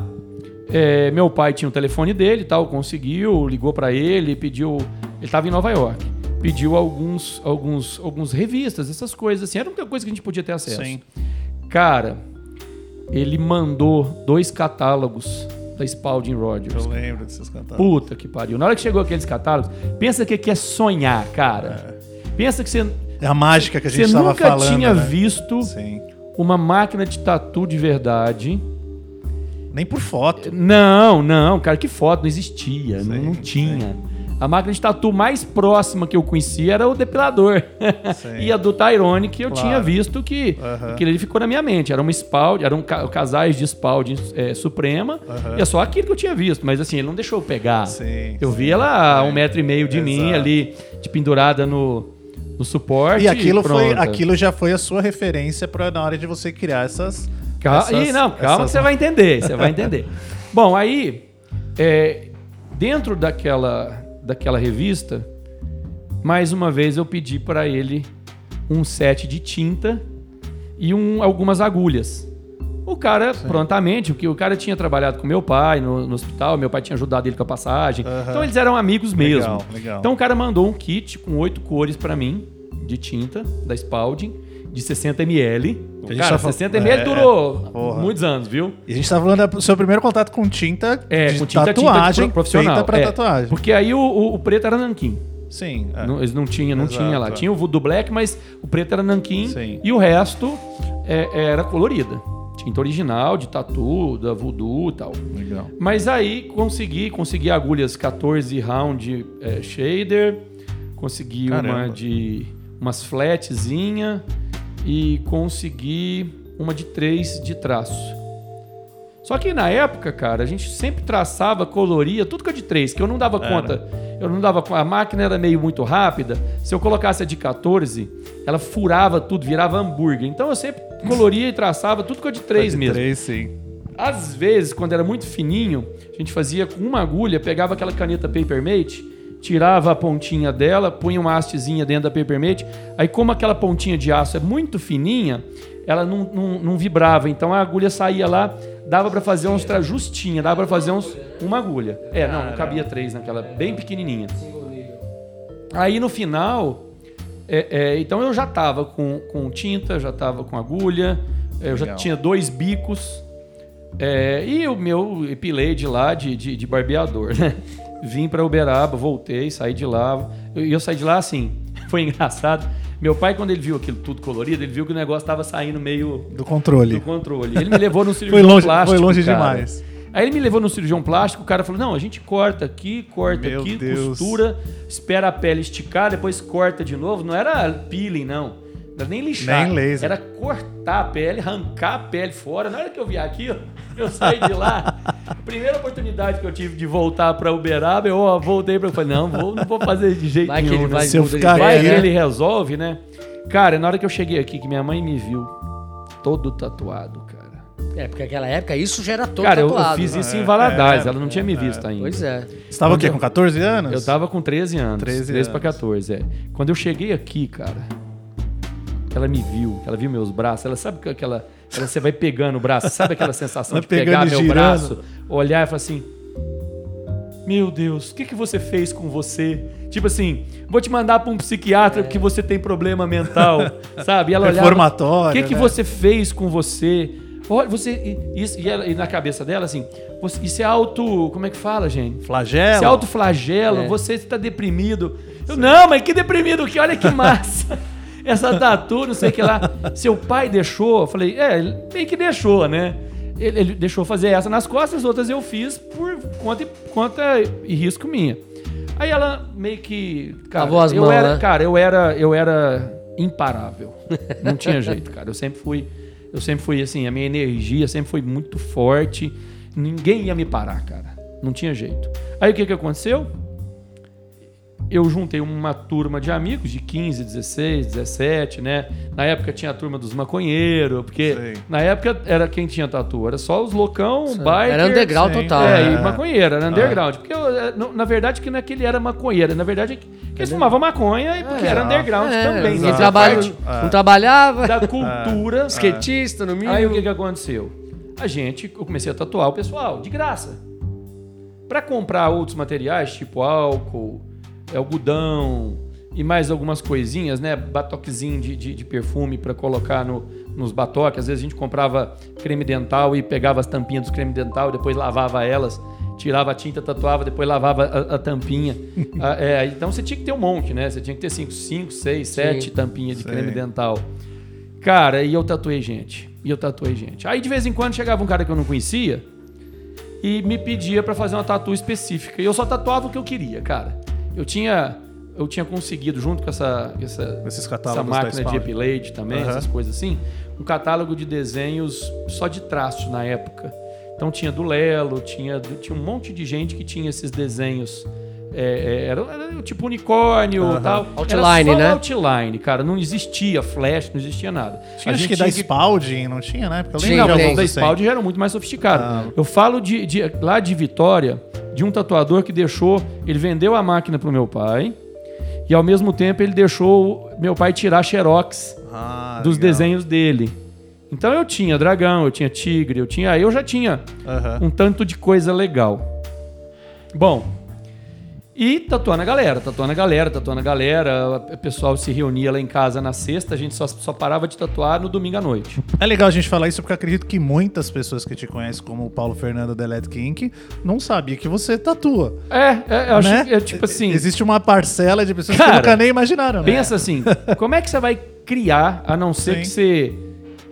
é, meu pai tinha o telefone dele, e tal, conseguiu, ligou para ele, pediu. Ele estava em Nova York. Pediu alguns, alguns, alguns revistas, essas coisas assim. Era a única coisa que a gente podia ter acesso. Sim. Cara, ele mandou dois catálogos da Spalding Rogers. Eu lembro desses cantados. Puta que pariu. Na hora que chegou aqueles catálogos, pensa que que é sonhar, cara. Pensa que você, É a mágica que a gente você estava nunca falando. tinha né? visto Sim. uma máquina de tatu de verdade. Nem por foto. Não, não, cara, que foto, não existia, não, Sim, não tinha. A máquina de tatu mais próxima que eu conhecia era o depilador. Sim. e a do Tyrone que eu Claro. tinha visto que Aham. aquilo ali ficou na minha mente. Era uma Spalding, eram ca- casais de Spalding é, Suprema. Aham. E é só aquilo que eu tinha visto. Mas assim, ele não deixou eu pegar. Sim, eu sim. vi ela a um metro e meio de mim ali, de pendurada no, no suporte. E aquilo, foi, pronta. aquilo já foi a sua referência para na hora de você criar essas. Calma, essas- Ih, não, calma que essas- você vai entender, você vai entender. Bom, aí, é, dentro daquela, daquela revista, mais uma vez eu pedi para ele um set de tinta e um, algumas agulhas. O cara, prontamente, porque o cara tinha trabalhado com meu pai no, no hospital, meu pai tinha ajudado ele com a passagem. Aham. Então eles eram amigos mesmo. Legal, legal. Então o cara mandou um kit com oito cores para mim, de tinta, da Spalding, de 60 ml. Cara, tá fal- 60 ml É, durou porra. muitos anos, viu? E a gente tá falando do seu primeiro contato com tinta É, com tinta, tatuagem tinta profissional. para é. tatuagem. Porque aí o, o- o preto era nanquim. Sim. é. Não, eles não tinha, não Exato, tinha lá. é. Tinha o Voodoo Black, mas o preto era nanquim Sim. e o resto é, era colorida. Tinta original, de tatu, da Voodoo e tal. Legal. Mas aí consegui, consegui agulhas 14 round é, shader, consegui uma Caramba. de umas flatzinha e consegui uma de 3 de traço. Só que na época, cara, a gente sempre traçava, coloria, tudo que é de 3, que eu não dava Era. conta. Eu não dava conta. A máquina era meio muito rápida. Se eu colocasse a de 14, ela furava tudo, virava hambúrguer. Então eu sempre coloria e traçava tudo que é de 3 De mesmo. Três, sim. Às vezes, quando era muito fininho, a gente fazia com uma agulha, pegava aquela caneta Papermate, tirava a pontinha dela, punha uma hastezinha dentro da Papermate. Aí, como aquela pontinha de aço é muito fininha, ela não, não, não vibrava. Então a agulha saía lá, dava pra fazer uns tra- justinha, dava pra fazer uns uma agulha. É, não, não cabia três naquela, bem pequenininha. Aí no final, é, é, então eu já tava com, com tinta, já tava com agulha, é, eu já Legal. tinha dois bicos. é, e o meu epilei de lá de, de, de barbeador, né? Vim para Uberaba, voltei, saí de lá. E eu, eu saí de lá assim, foi engraçado. Meu pai, quando ele viu aquilo tudo colorido, ele viu que o negócio tava saindo meio Do controle. do controle. Ele me levou no cirurgião Foi longe, plástico. foi longe cara. demais. Aí ele me levou no cirurgião plástico, o cara falou: não, a gente corta aqui, corta Meu aqui, Deus. costura, espera a pele esticar, depois corta de novo. Não era peeling, não. Não era nem lixar. Nem laser. Era cortar a pele, arrancar a pele fora. Na hora que eu vi aquilo, eu saí de lá. Primeira oportunidade que eu tive de voltar pra Uberaba, eu ó, voltei pra. Eu falei: não, vou, não vou fazer de jeito Vai que nenhum. ele né? vai Se eu ficar Vai que né? ele resolve, né? Cara, na hora que eu cheguei aqui, que minha mãe me viu todo tatuado. É, porque naquela época isso já era todo Cara, eu, eu tatuado. fiz né? isso em Valadares, é, ela não tinha me visto ainda. Pois é. Você tava o quê? eu- Com 14 anos? Eu tava com 13 anos. 13 13, pra anos. 14, é. Quando eu cheguei aqui, cara, ela me viu, ela viu meus braços, ela sabe que aquela. ela- você vai pegando o braço, sabe aquela sensação de pegar meu girando. braço, olhar e falar assim. Meu Deus, o que, que você fez com você? Tipo assim, vou te mandar pra um psiquiatra porque você tem problema mental, sabe? E ela olhava, Reformatório, O que, que né? você fez com você? Olha, você. E, isso- e ela- e na cabeça dela, assim, você- isso é auto. Como é que fala, gente? Flagelo. Você autoflagela, É. você está deprimido. Eu, não, mas que deprimido que, olha que massa. Essa tatu, não sei o que lá. Seu pai deixou, eu falei, é, meio que deixou, né? Ele, ele deixou fazer essa nas costas, as outras eu fiz por conta e, conta e risco minha. Aí ela meio que. Cara, Lavou as eu mãos, era, né? Cara, eu era, eu era imparável. Não tinha jeito, cara. Eu sempre fui. Eu sempre fui assim, a minha energia sempre foi muito forte. Ninguém ia me parar, cara. Não tinha jeito. Aí o que, que aconteceu? Eu juntei uma turma de amigos de 15, 16, 17, né? Na época tinha a turma dos maconheiros, porque Sei. na época era quem tinha tatu, era só os loucão, biker. Era underground sim. total. É, né? e maconheiro, era underground. Porque, eu, é, na verdade, que não é que ele era maconheiro, na verdade é que eles fumavam maconha e porque era underground É, também. ninguém trabalha, parte não trabalhava. da cultura. Skatista no mínimo. Aí o que, que aconteceu? A gente, eu comecei a tatuar o pessoal, de graça. Para comprar outros materiais, tipo álcool, algodão e mais algumas coisinhas, né? Batoquezinho de, de, de perfume para colocar no, nos batoques. Às vezes a gente comprava creme dental e pegava as tampinhas dos creme dental, depois lavava elas, tirava a tinta, tatuava, depois lavava a, a tampinha. Ah, é, então você tinha que ter um monte, né? Você tinha que ter 5, 5, 6, 7 tampinhas de Sei. creme dental. Cara, e eu tatuei gente. E eu tatuei gente. Aí de vez em quando chegava um cara que eu não conhecia e me pedia pra fazer uma tatu específica. E eu só tatuava o que eu queria, cara. Eu tinha eu tinha conseguido junto com essa essa, essa máquina de. Epilade também, Aham. essas coisas assim, um catálogo de desenhos só de traços na época. Então tinha do Lelo, tinha tinha um monte de gente que tinha esses desenhos é, é, era, era tipo unicórnio e tal. Outline, era só né? outline, cara. Não existia flash, não existia nada. Tinha A acho gente que da tinha Spalding, não tinha, né? Porque eu Tinha, lembro não, os da. Spalding já eram muito mais sofisticados. Ah. Eu falo de, de- lá de Vitória, de um tatuador que deixou, ele vendeu a máquina pro meu pai e ao mesmo tempo ele deixou meu pai tirar xerox Ah, dos legal. desenhos dele. Então eu tinha dragão, eu tinha tigre, eu tinha, eu já tinha Aham. um tanto de coisa legal. Bom, e tatuando a galera, tatuando a galera, tatuando a galera. O pessoal se reunia lá em casa na sexta, a gente só, só parava de tatuar no domingo à noite. É legal a gente falar isso porque acredito que muitas pessoas que te conhecem, como o Paulo Fernando da Electric Inc., não sabia que você tatua. É, é eu acho né? que é tipo assim. Existe uma parcela de pessoas que Cara, nunca nem imaginaram, né? Pensa assim, como é que você vai criar, a não ser Sim. que você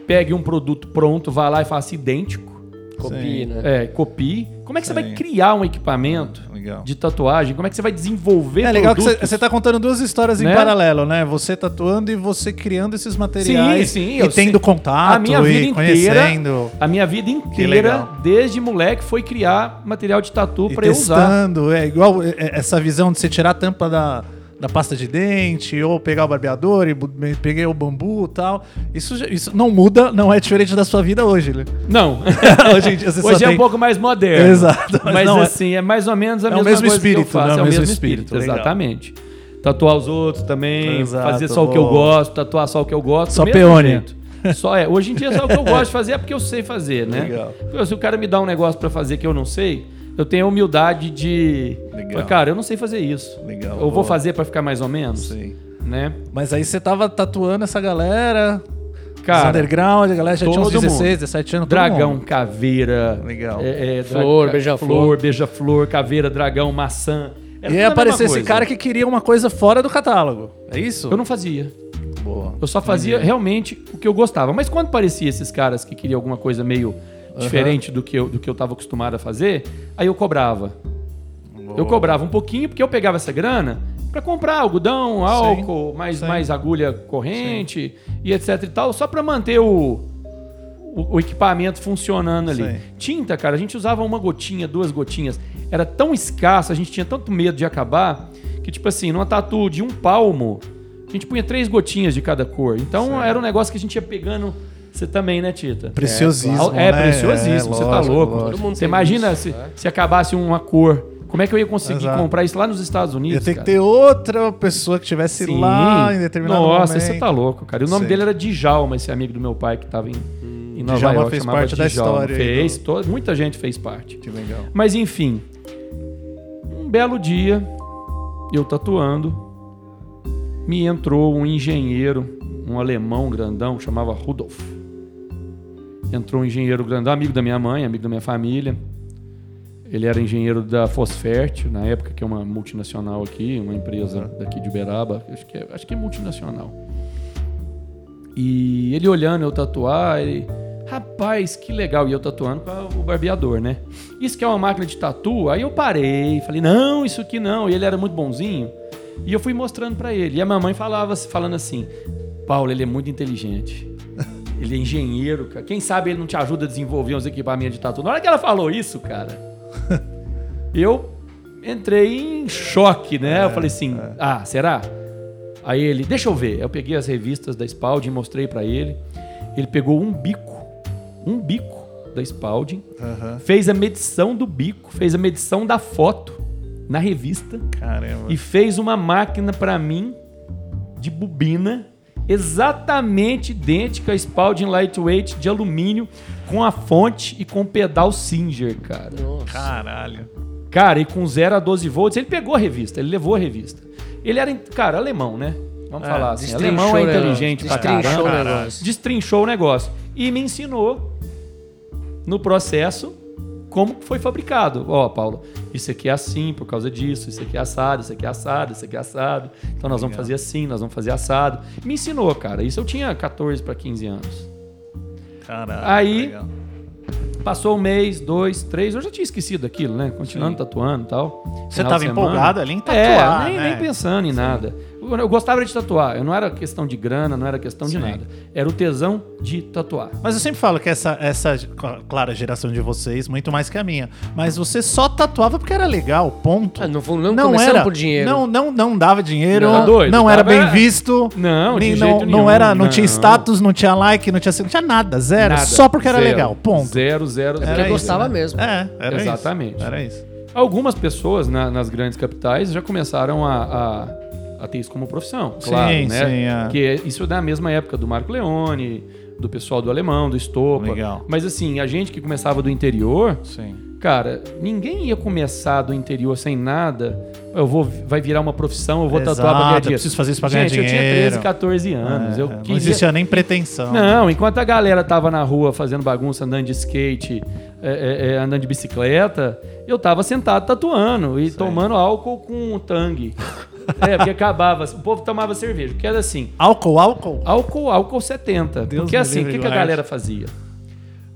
pegue um produto pronto, vá lá e faça idêntico, Copie, né? é, copie. Como é que você Sim. vai criar um equipamento Legal. de tatuagem? Como é que você vai desenvolver É legal que você- produtos? você tá contando duas histórias em Né? paralelo, né? Você tatuando e você criando esses materiais. Sim, sim, E eu tendo sei. contato a minha vida e inteira, conhecendo. a minha vida inteira, desde moleque, foi criar material de tatu para eu usar. testando. É igual é, é, essa visão de você tirar a tampa da, da pasta de dente ou pegar o barbeador e peguei o bambu e tal. Isso, isso não muda, não é diferente da sua vida hoje, né? Não. hoje em dia Hoje é tem... um pouco mais moderno. Exato, mas Mas, não é- assim, é mais ou menos a É o mesma mesmo coisa que espírito, eu faço. né? É o mesmo espírito, legal. exatamente. Tatuar os outros também, Exato, fazer só o que eu bom. gosto, tatuar só o que eu gosto. Só mesmo peônia. jeito. Só é. Hoje em dia, só o que eu gosto de fazer é porque eu sei fazer, né? Legal. Se o cara me dá um negócio pra fazer que eu não sei, eu tenho a humildade de. Legal. Falar, cara, eu não sei fazer isso. Legal, Eu boa. vou fazer pra ficar mais ou menos. Sei. Né? Mas aí você tava tatuando essa galera, os Cara, underground, a galera já tinha uns todo 16, mundo. 17 anos. Dragão, mundo. caveira. Legal. é, é, dra- Flor, beija-flor. Flor, beija-flor, caveira, dragão, maçã. Era E tudo aí a mesma apareceu esse cara que queria uma coisa fora do catálogo. É isso? Eu não fazia. Boa. Eu só fazia realmente o que eu gostava. Mas quando parecia esses caras que queriam alguma coisa meio diferente do que, eu, do que eu tava acostumado a fazer, aí eu cobrava. Eu cobrava um pouquinho, porque eu pegava essa grana para comprar algodão, álcool, mais, sim. mais agulha corrente e etc e tal, só para manter o, o, o equipamento funcionando ali. Sim. Tinta, cara, a gente usava uma gotinha, duas gotinhas. Era tão escasso, a gente tinha tanto medo de acabar, que tipo assim, numa tatu de um palmo, a gente punha três gotinhas de cada cor. Então era um negócio que a gente ia pegando. Você também, né, Tita? Preciosismo. É, né? preciosíssimo, você tá lógico, louco. lógico. Todo mundo Você imagina isso, se, né? se acabasse uma cor. Como é que eu ia conseguir Exato. comprar isso lá nos Estados Ia Unidos? ter que cara? ter outra pessoa que estivesse Sim. lá em determinado Nossa, momento. você tá louco, cara. E o nome Sim. dele era Djalma, esse amigo do meu pai que tava em, em Nova Djalma York. fez parte da Djalma. história aí Fez, do- to- muita gente fez parte. Que legal. Mas enfim, um belo dia, eu tatuando, me entrou um engenheiro, um alemão grandão, chamava Rudolf. Entrou um engenheiro grandão, amigo da minha mãe, amigo da minha família. Ele era engenheiro da Fosfert, na época, que é uma multinacional aqui, uma empresa daqui de Uberaba, acho que é, acho que é multinacional. E ele olhando eu tatuar, ele. Rapaz, que legal. E eu tatuando com o barbeador, né? Isso que é uma máquina de tatu. Aí eu parei, falei, não, isso aqui não. E ele era muito bonzinho. E eu fui mostrando pra ele. E a mamãe falava, falando assim: Paulo, ele é muito inteligente. Ele é engenheiro, cara. Quem sabe ele não te ajuda a desenvolver uns equipamentos de tatu. Na hora que ela falou isso, cara, eu entrei em choque, né? eu falei assim: ah, será? Aí ele, deixa eu ver. Eu peguei as revistas da Spalding, mostrei pra ele. Ele pegou um bico, um bico da Spalding, Aham. fez a medição do bico, fez a medição da foto na revista Caramba. e fez uma máquina pra mim de bobina exatamente idêntica à Spalding Lightweight de alumínio com a fonte e com o pedal Singer, cara. Nossa. Caralho. Cara, e com 0 a 12 volts, ele pegou a revista, ele levou a revista. Ele era, cara, alemão, né? Vamos É, falar assim. Alemão é inteligente pra Destrinchou o caramba. negócio. Destrinchou o negócio. E me ensinou no processo como foi fabricado. Ó, Paulo, isso aqui é assim por causa disso, isso aqui é assado, isso aqui é assado, isso aqui é assado. Então nós vamos fazer assim, nós vamos fazer assado. Me ensinou, cara. Isso eu tinha 14 para 15 anos. Caralho. Aí- legal. Passou um mês, dois, três, eu já tinha esquecido daquilo, né? Continuando tatuando e tal. Você Final tava de semana. empolgado ali em tatuar, É, nem, né? nem pensando em nada. Eu, eu gostava de tatuar, eu não era questão de grana, não era questão de Sim. nada. Era o tesão de tatuar. Mas eu sempre falo que essa, essa, claro, a geração de vocês, muito mais que a minha. Mas você só tatuava porque era legal, ponto. Ah, não, foi- não começaram por dinheiro. Não, não, não dava dinheiro. Não, Não, doido, era tava- bem visto. Não, de nem, jeito não, nenhum, não era, não, não. tinha status, não tinha like, não tinha, não tinha nada, zero. Nada. Só porque era Zero. legal, ponto. Zero, zero, Era zero. isso, gostava né? mesmo. É, era Exatamente. isso. Era isso. Algumas pessoas na- nas grandes capitais já começaram a, a- a ter isso como profissão, claro, Sim, né? sim, é. Porque isso é da mesma época do Marco Leone, do pessoal do Alemão, do Estopa. Legal. Mas assim, a gente que começava do interior, Sim. Cara, ninguém ia começar do interior sem nada. Eu vou, vai virar uma profissão, eu vou tatuar pra ganhar Exato, eu dinheiro. preciso fazer isso pra Gente, ganhar eu tinha dinheiro. 13, 14 anos. É, eu Não existia nem pretensão. Não, enquanto a galera tava na rua fazendo bagunça, andando de skate, é, é, é, andando de bicicleta, eu tava sentado tatuando e tomando álcool com tangue. É, porque acabava. O povo tomava cerveja, porque era assim. Álcool, álcool? Álcool, álcool 70. Deus porque assim, o que, que a galera fazia?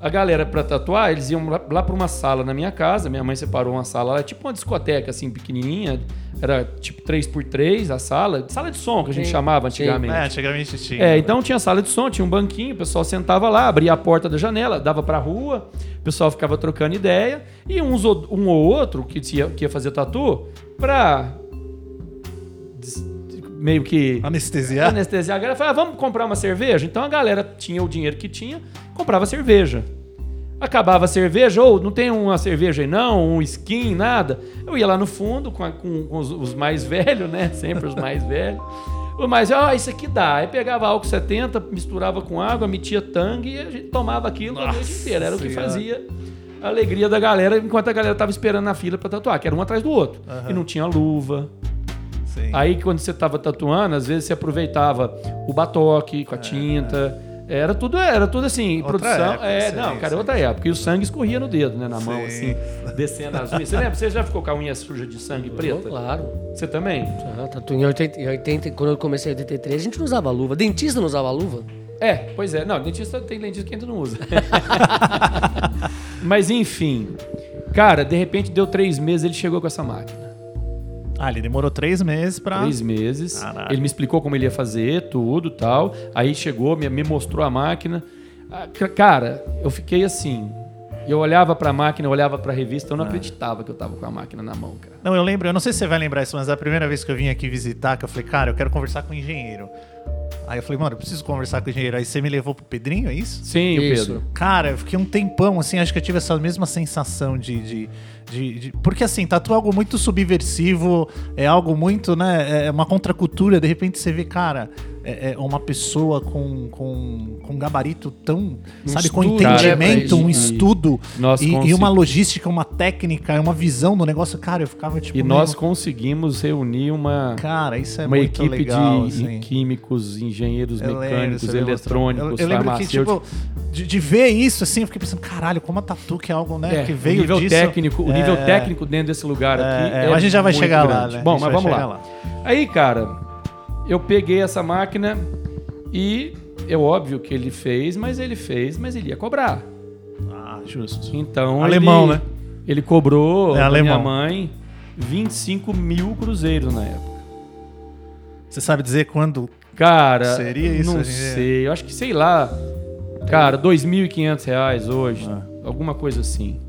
A galera, pra tatuar, eles iam lá, lá pra uma sala na minha casa. Minha mãe separou uma sala lá, tipo uma discoteca, assim, pequenininha. Era tipo 3x3 a sala. Sala de som, que a gente Sim, chamava sim. antigamente. É, antigamente tinha. É, então tinha sala de som, tinha um banquinho, o pessoal sentava lá, abria a porta da janela, dava pra rua, o pessoal ficava trocando ideia, e uns, ou- um ou outro que ia, que ia fazer tatu pra des- meio que Anestesiar? anestesiar a galera, falava, "Ah, vamos comprar uma cerveja? Então a galera tinha o dinheiro que tinha, comprava cerveja. Acabava a cerveja, ou não tem uma cerveja aí não, um skin, nada. Eu ia lá no fundo com, a- com- os, os mais velhos, né? Sempre os mais velhos. O mais, ah, isso aqui dá. Aí pegava álcool 70, misturava com água, metia tangue e a gente tomava aquilo a noite Nossa inteira. Era o que Senhora. fazia a alegria da galera, enquanto a galera tava esperando na fila pra tatuar, que era um atrás do outro. E não tinha luva. Sim. Aí quando você tava tatuando, às vezes você aproveitava o batoque com a tinta. Era tudo, era tudo assim, Outra produção. época, é, sei, não, cara, sei. outra época. E o sangue escorria no dedo, né? Na mão, Sim. assim, descendo as unhas. Você lembra? Você já ficou com a unha suja de sangue preta? Claro. Você também? Ah, tatu em 80, em 80, quando eu comecei em 83, a gente não usava luva. Dentista não usava luva. É, pois é. Não, dentista tem dentista que ainda não usa. Mas enfim. Cara, de repente deu três meses ele chegou com essa máquina. Ah, ele demorou três meses pra. Três meses. Caralho. Ele me explicou como ele ia fazer, tudo tal. Aí chegou, me, me mostrou a máquina. Ah, ca- Cara, eu fiquei assim. Eu olhava pra máquina, eu olhava pra revista, eu não acreditava que eu tava com a máquina na mão, cara. Não, eu lembro, eu não sei se você vai lembrar isso, mas a primeira vez que eu vim aqui visitar, que eu falei, cara, eu quero conversar com o engenheiro. Aí eu falei, mano, eu preciso conversar com o engenheiro. Aí você me levou pro Pedrinho, é isso? Sim, o Isso. Pedro. Cara, eu fiquei um tempão, assim, acho que eu tive essa mesma sensação de. de, de- de- porque, assim, tatu é algo muito subversivo, é algo muito, né? É uma contracultura, de repente você vê, cara, é, é uma pessoa com, com, com um gabarito tão. sabe, com estudo, entendimento, né, um estudo nós e, e uma logística, uma técnica, uma visão do negócio. Cara, eu ficava tipo. E nós meio- conseguimos reunir uma, Cara, isso é uma muito equipe legal, de assim. químicos, engenheiros Eu lembro, mecânicos, mostrou. eletrônicos, eu, eu lembro que, tipo, de, de ver isso, assim, eu fiquei pensando, caralho, como a Tatu, que é algo, né, É, que veio o nível disso. técnico, o é, nível técnico dentro desse lugar é, aqui. é, É, a gente já vai chegar lá, grande. né? Bom, mas vamos chegar lá. Aí, cara, eu peguei essa máquina e é óbvio que ele fez, mas ele fez, mas ele ia cobrar. Ah, justo. Então Alemão, ele, né? Ele cobrou É da minha alemão. mãe 25 mil cruzeiros na época. Você sabe dizer quando Cara, Seria isso não sei. Eu acho que, sei lá, cara, 2.500 reais hoje. Ah. Alguma coisa assim.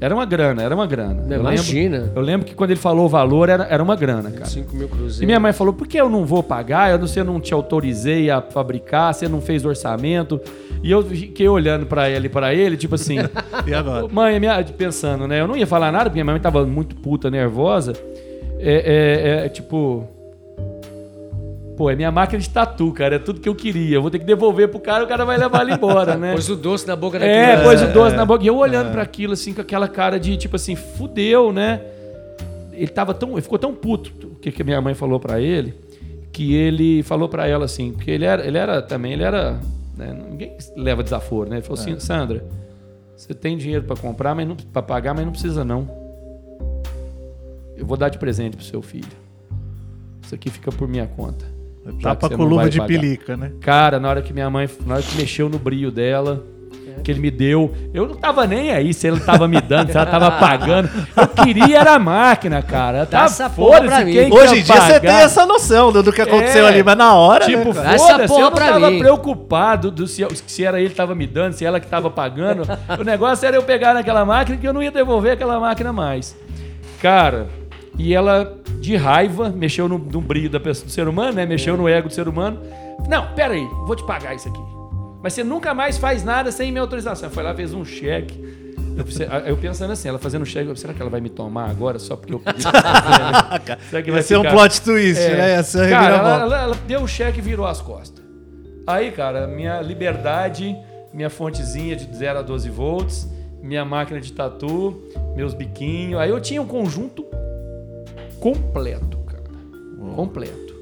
Era uma grana, era uma grana. Não, eu imagina. Lembro, eu lembro que quando ele falou o valor, era, era uma grana, cara. 5 mil cruzeiros. E minha mãe falou, por que eu não vou pagar? Eu não, você não te autorizei a fabricar, você não fez orçamento. E eu fiquei olhando pra ele e pra ele, tipo assim... E agora? Mãe, minha, pensando, né? Eu não ia falar nada, porque minha mãe tava muito puta, nervosa. É, é- é, tipo. Pô, é minha máquina de tatu, cara. É tudo que eu queria. Eu vou ter que devolver pro cara, o cara vai levar ele embora, né? Pôs o doce na boca da É, criança. pôs o doce na boca. E eu olhando pra aquilo, assim, com aquela cara de, tipo assim, fudeu, né? Ele tava tão. Ele ficou tão puto, o que, que minha mãe falou pra ele, que ele falou pra ela assim, porque ele era, ele era também, ele era. né, ninguém leva desaforo, né? Ele falou assim, Sandra, você tem dinheiro pra comprar, mas não para pagar, mas não precisa não. Eu vou dar de presente pro seu filho. Isso aqui fica por minha conta. Tapa você com luva de pagar. pelica, né? Cara, na hora que minha mãe, na hora que mexeu no brilho dela, que ele me deu, eu não tava nem aí se ele tava me dando, se ela tava pagando. Eu queria era a máquina, cara. Tá essa porra pra mim. Hoje em dia você pagar. tem essa noção do, do que aconteceu É. ali, mas na hora, Tipo, né, cara? Essa foda-se, eu porra não pra tava mim. preocupado do se, se era ele que tava me dando, se ela que tava pagando. o negócio era eu pegar naquela máquina que eu não ia devolver aquela máquina mais. Cara, e ela, de raiva, mexeu no, no brilho da pessoa, do ser humano, né? Mexeu no ego do ser humano. Não, pera aí, vou te pagar isso aqui. Mas você nunca mais faz nada sem minha autorização. Foi lá, fez um cheque. Eu, pensando assim, ela fazendo um cheque, será que ela vai me tomar agora só porque eu pedi? Será que vai ser um ficar- plot twist, é. né? Ia ser a Cara, ela, ela- ela deu o cheque e virou as costas. Aí, cara, minha liberdade, minha fontezinha de 0 a 12 volts, minha máquina de tatu, meus biquinhos. Aí eu tinha um conjunto completo, cara. Completo.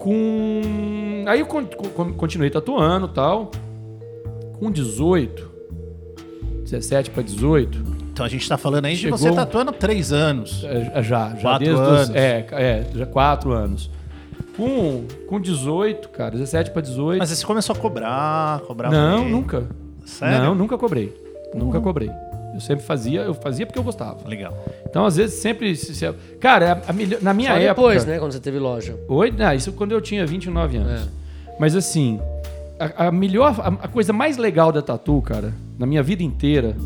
Com. Aí eu con- con- continuei tatuando e tal. Com 18, 17 para 18, Então a gente tá falando aí de Chegou você um- tatuando há três anos. é, já, já Quatro desde anos. os. É, é, já quatro anos. Com, com 18, cara, 17 para 18. Mas você começou a cobrar, cobrar não, nunca. Sério? Não, nunca cobrei. Nunca cobrei. Eu sempre fazia, eu fazia porque eu gostava. Legal. Então, às vezes, sempre. se- se- Cara, a melhor- na minha Só época. depois, né? Quando você teve loja. Oi, não, isso quando eu tinha 29 anos. É. Mas assim, a, a melhor, a, a coisa mais legal da tatu, cara, na minha vida inteira,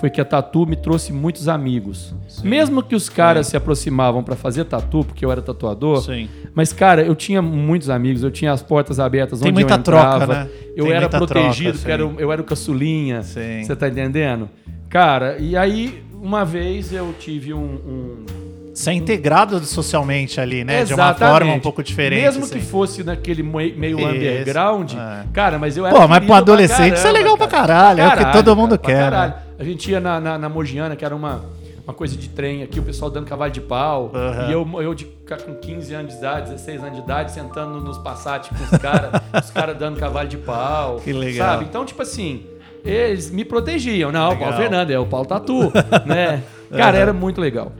foi que a tatu me trouxe muitos amigos. Mesmo que os caras se aproximavam pra fazer tatu, porque eu era tatuador, Sim. mas cara, eu tinha muitos amigos, eu tinha as portas abertas Tem onde muita eu entrava. troca, né? Eu Tem era protegido, troca, porque era sim. eu era o caçulinha. Sim. Você tá entendendo? Cara, e aí uma vez eu tive um- um Você é integrado socialmente ali, né? De uma Exatamente. forma um pouco diferente. Mesmo assim. que fosse naquele mei- meio underground, é. cara, mas eu era. Pô, mas pro adolescente pra isso é legal pra caralho, é o que todo mundo pra quer, caralho. né? A gente ia na, na, na Mogiana, que era uma, uma coisa de trem aqui, o pessoal dando cavalo de pau. Aham. E eu, eu de, com 15 anos de idade, 16 anos de idade, sentando nos Passat com os caras, os caras dando cavalo de pau. Que legal. Sabe? Então, tipo assim, eles me protegiam. Não, o Paulo Legal. Fernando, é o Paulo Tatu, né? Cara, era muito legal.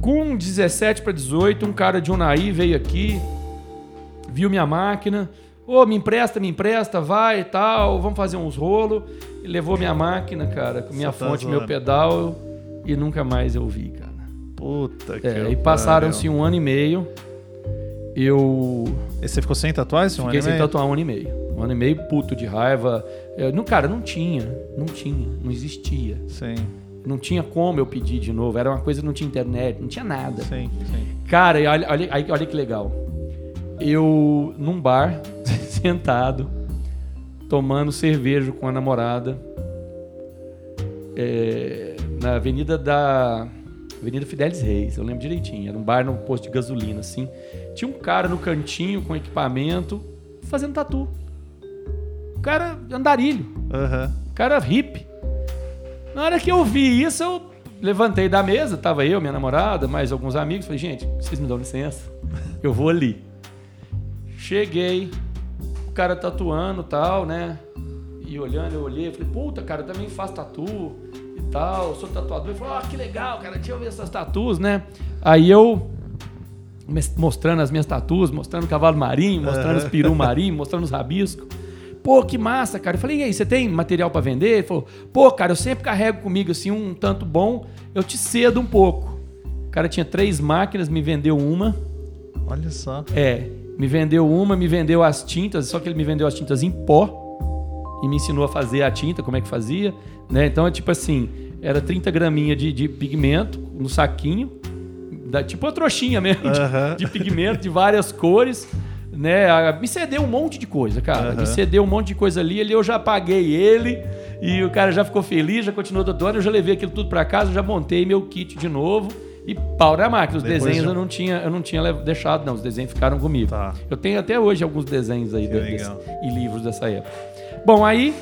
Com 17 para 18, um cara de Unai veio aqui, viu minha máquina. Ô, me empresta, me empresta, vai e tal, vamos fazer uns rolos. Levou minha máquina, cara, com minha Você tá fonte, meu pedal, e nunca mais eu vi, cara. Puta que É, e passaram-se um ano e meio. Eu E você ficou sem tatuagem? Um fiquei ano e sem tatuar um ano e meio. Um ano e meio puto de raiva. Eu, não, cara, não tinha. Não tinha. Não existia. Sim, Não tinha como eu pedir de novo. Era uma coisa que não tinha internet, não tinha nada. sim, sim. Cara, olha, olha, olha que legal. Eu, num bar, sentado, tomando cerveja com a namorada, é, na Avenida da. Avenida Fidelis Reis, eu lembro direitinho. Era um bar no posto de gasolina, assim. Tinha um cara no cantinho com equipamento fazendo tatu. O cara andarilho. Aham. Cara hippie. Na hora que eu vi isso, eu levantei da mesa, tava eu, minha namorada, mais alguns amigos, falei, gente, vocês me dão licença? Eu vou ali. Cheguei, o cara tatuando e tal, né? E olhando, eu olhei, falei, puta, cara, eu também faço tatu e tal, sou tatuador. Ele falou, ah, que legal, cara, deixa eu ver essas tatus, né? Aí eu mostrando as minhas tatus, mostrando o cavalo marinho, mostrando os peru marinho, mostrando os rabiscos. Pô, que massa, cara. Eu falei, e aí, você tem material pra vender? Ele falou, pô, cara, eu sempre carrego comigo assim um tanto bom, eu te cedo um pouco. O cara tinha três máquinas, me vendeu uma. Olha só. É, me vendeu uma, me vendeu as tintas, só que ele me vendeu as tintas em pó e me ensinou a fazer a tinta, como é que fazia, né? Então é tipo assim, era 30 graminha de, de pigmento no saquinho, da- tipo uma trouxinha mesmo de- de, pigmento de várias cores, né? Me cedeu um monte de coisa, cara. Me cedeu um monte de coisa ali, ali eu já paguei ele e o cara já ficou feliz, já continuou tatuando, eu já levei aquilo tudo pra casa, já montei meu kit de novo. E pau na máquina. Os Depois desenhos de eu não tinha, eu não tinha deixado, não. Os desenhos ficaram comigo. Tá. Eu tenho até hoje alguns desenhos aí desse- e livros dessa época. Bom, aí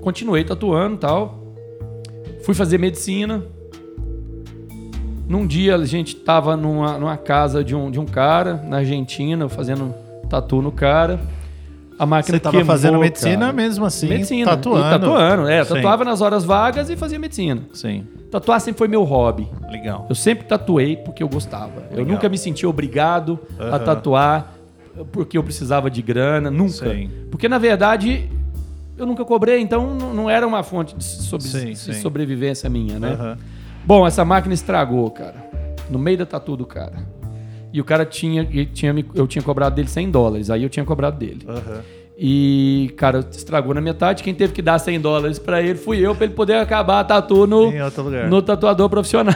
continuei tatuando e tal. Fui fazer medicina. Num dia a gente tava numa, numa casa de um, de um cara na Argentina, fazendo tatu no cara. A máquina Você tava queimou, fazendo medicina cara. mesmo assim, medicina. tatuando. E tatuando, é. Sim. Tatuava nas horas vagas e fazia medicina. Sim, Tatuar sempre foi meu hobby. legal. Eu sempre tatuei porque eu gostava. Eu Legal. nunca me senti obrigado a Aham. tatuar porque eu precisava de grana, nunca. Sim. Porque na verdade eu nunca cobrei, então não era uma fonte de, sobre- Sim, de sim. sobrevivência minha, né? Aham. Bom, essa máquina estragou, cara. No meio da tatu do cara. E o cara tinha, tinha eu tinha cobrado dele 100 dólares, aí eu tinha cobrado dele. Aham. E, cara, estragou na metade. Quem teve que dar 100 dólares pra ele fui eu, pra ele poder acabar a tatu no, no tatuador profissional.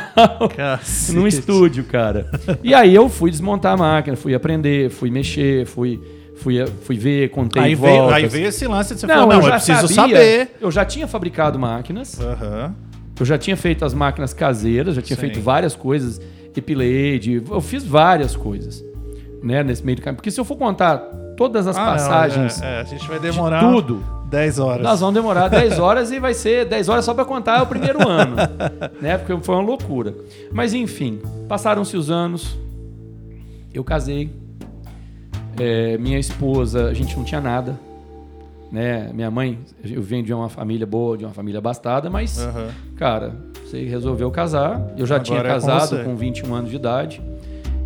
Cacete. num estúdio, cara. E aí eu fui desmontar a máquina, fui aprender, fui mexer, fui, fui, fui ver, contei Aí veio, voltas. aí veio esse lance de você Não, falou, não, eu eu, já preciso sabia, saber. Eu já tinha fabricado máquinas, Aham. eu já tinha feito as máquinas caseiras, já tinha Sim. feito várias coisas, Epilade, eu fiz várias coisas, né, nesse meio do caminho. Porque se eu for contar todas as Ah, não, passagens, é, é, a gente vai de demorar tudo, 10 horas. nós vamos demorar 10 horas e vai ser 10 horas só para contar o primeiro ano, né? Porque foi uma loucura. Mas enfim, passaram-se os anos, eu casei, é, minha esposa, a gente não tinha nada, né? Minha mãe, eu venho de uma família boa, de uma família abastada, mas, Aham. cara, você resolveu casar. Eu já Agora tinha é com casado com, 21 anos de idade.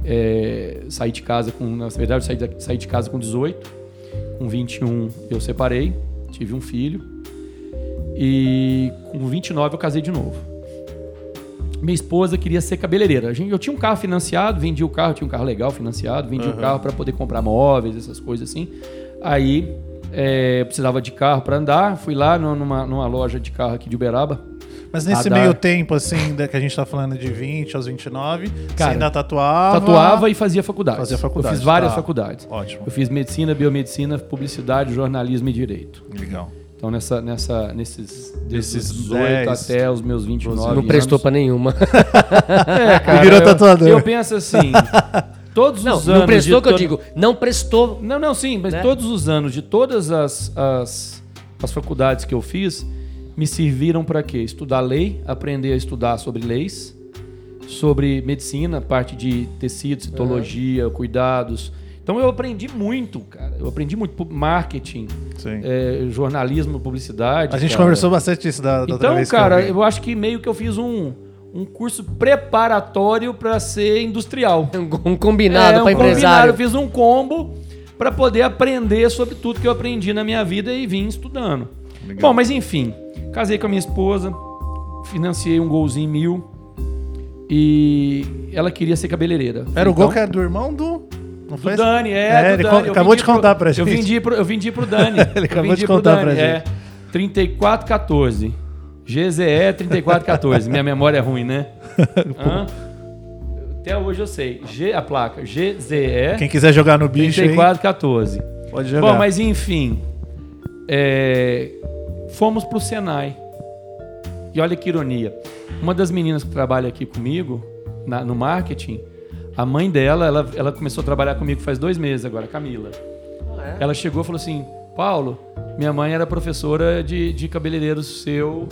É, saí de casa com, na verdade, eu saí, saí de casa com 18. Com 21 eu separei, tive um filho. E com 29 eu casei de novo. Minha esposa queria ser cabeleireira. Eu tinha um carro financiado, vendi o carro, tinha um carro legal financiado, vendi o Aham. carro para poder comprar móveis, essas coisas assim. Aí é, eu precisava de carro para andar, fui lá numa, numa loja de carro aqui de Uberaba. Mas nesse Radar. meio tempo, assim, que a gente tá falando de 20 aos 29, Cara, você ainda tatuava? Tatuava e fazia faculdade. Fazia faculdade, Eu fiz várias tá. faculdades. Ótimo. Eu fiz medicina, biomedicina, publicidade, jornalismo e direito. Legal. Então, nessa, nessa, nesses, desses Desses 18 10, até os meus 29 Não prestou anos. pra nenhuma. É, cara, virou eu- tatuador. Eu penso assim, todos Não, os anos... não prestou que eu digo. Não prestou. Não, não, sim, mas Né? todos os anos de todas as, as, as faculdades que eu fiz, me serviram para quê? Estudar lei, aprender a estudar sobre leis, sobre medicina, parte de tecido, citologia, cuidados. Então eu aprendi muito, cara. Eu aprendi muito marketing, Sim. é, jornalismo, publicidade. A gente cara. conversou bastante isso da, da outra Então, vez que eu cara, vi. eu acho que meio que eu fiz um, um curso preparatório para ser industrial. Um combinado É, um combinado. empresário. Eu fiz um combo para poder aprender sobre tudo que eu aprendi na minha vida e vim estudando. Legal. Bom, mas enfim, casei com a minha esposa, financiei um golzinho mil e ela queria ser cabeleireira. Era o Então, gol que era do irmão do. Não do foi? Dani, é, É, do ele Dani. Eu acabou de contar pra Eu gente. vendi pro, eu vendi pro Dani. Ele Eu acabou vendi de pro contar pra É, gente. 3414. GZE 3414. Minha memória é ruim, né? Hã? Até hoje eu sei. G, a placa GZE Quem quiser jogar no bicho aí, 3414. pode jogar. Bom, mas enfim. é, fomos pro Senai. E olha que ironia. Uma das meninas que trabalha aqui comigo, na- no marketing, a mãe dela, ela, ela começou a trabalhar comigo faz dois meses agora, Camila. Ela chegou e falou assim: Paulo, minha mãe era professora de, de cabeleireiro seu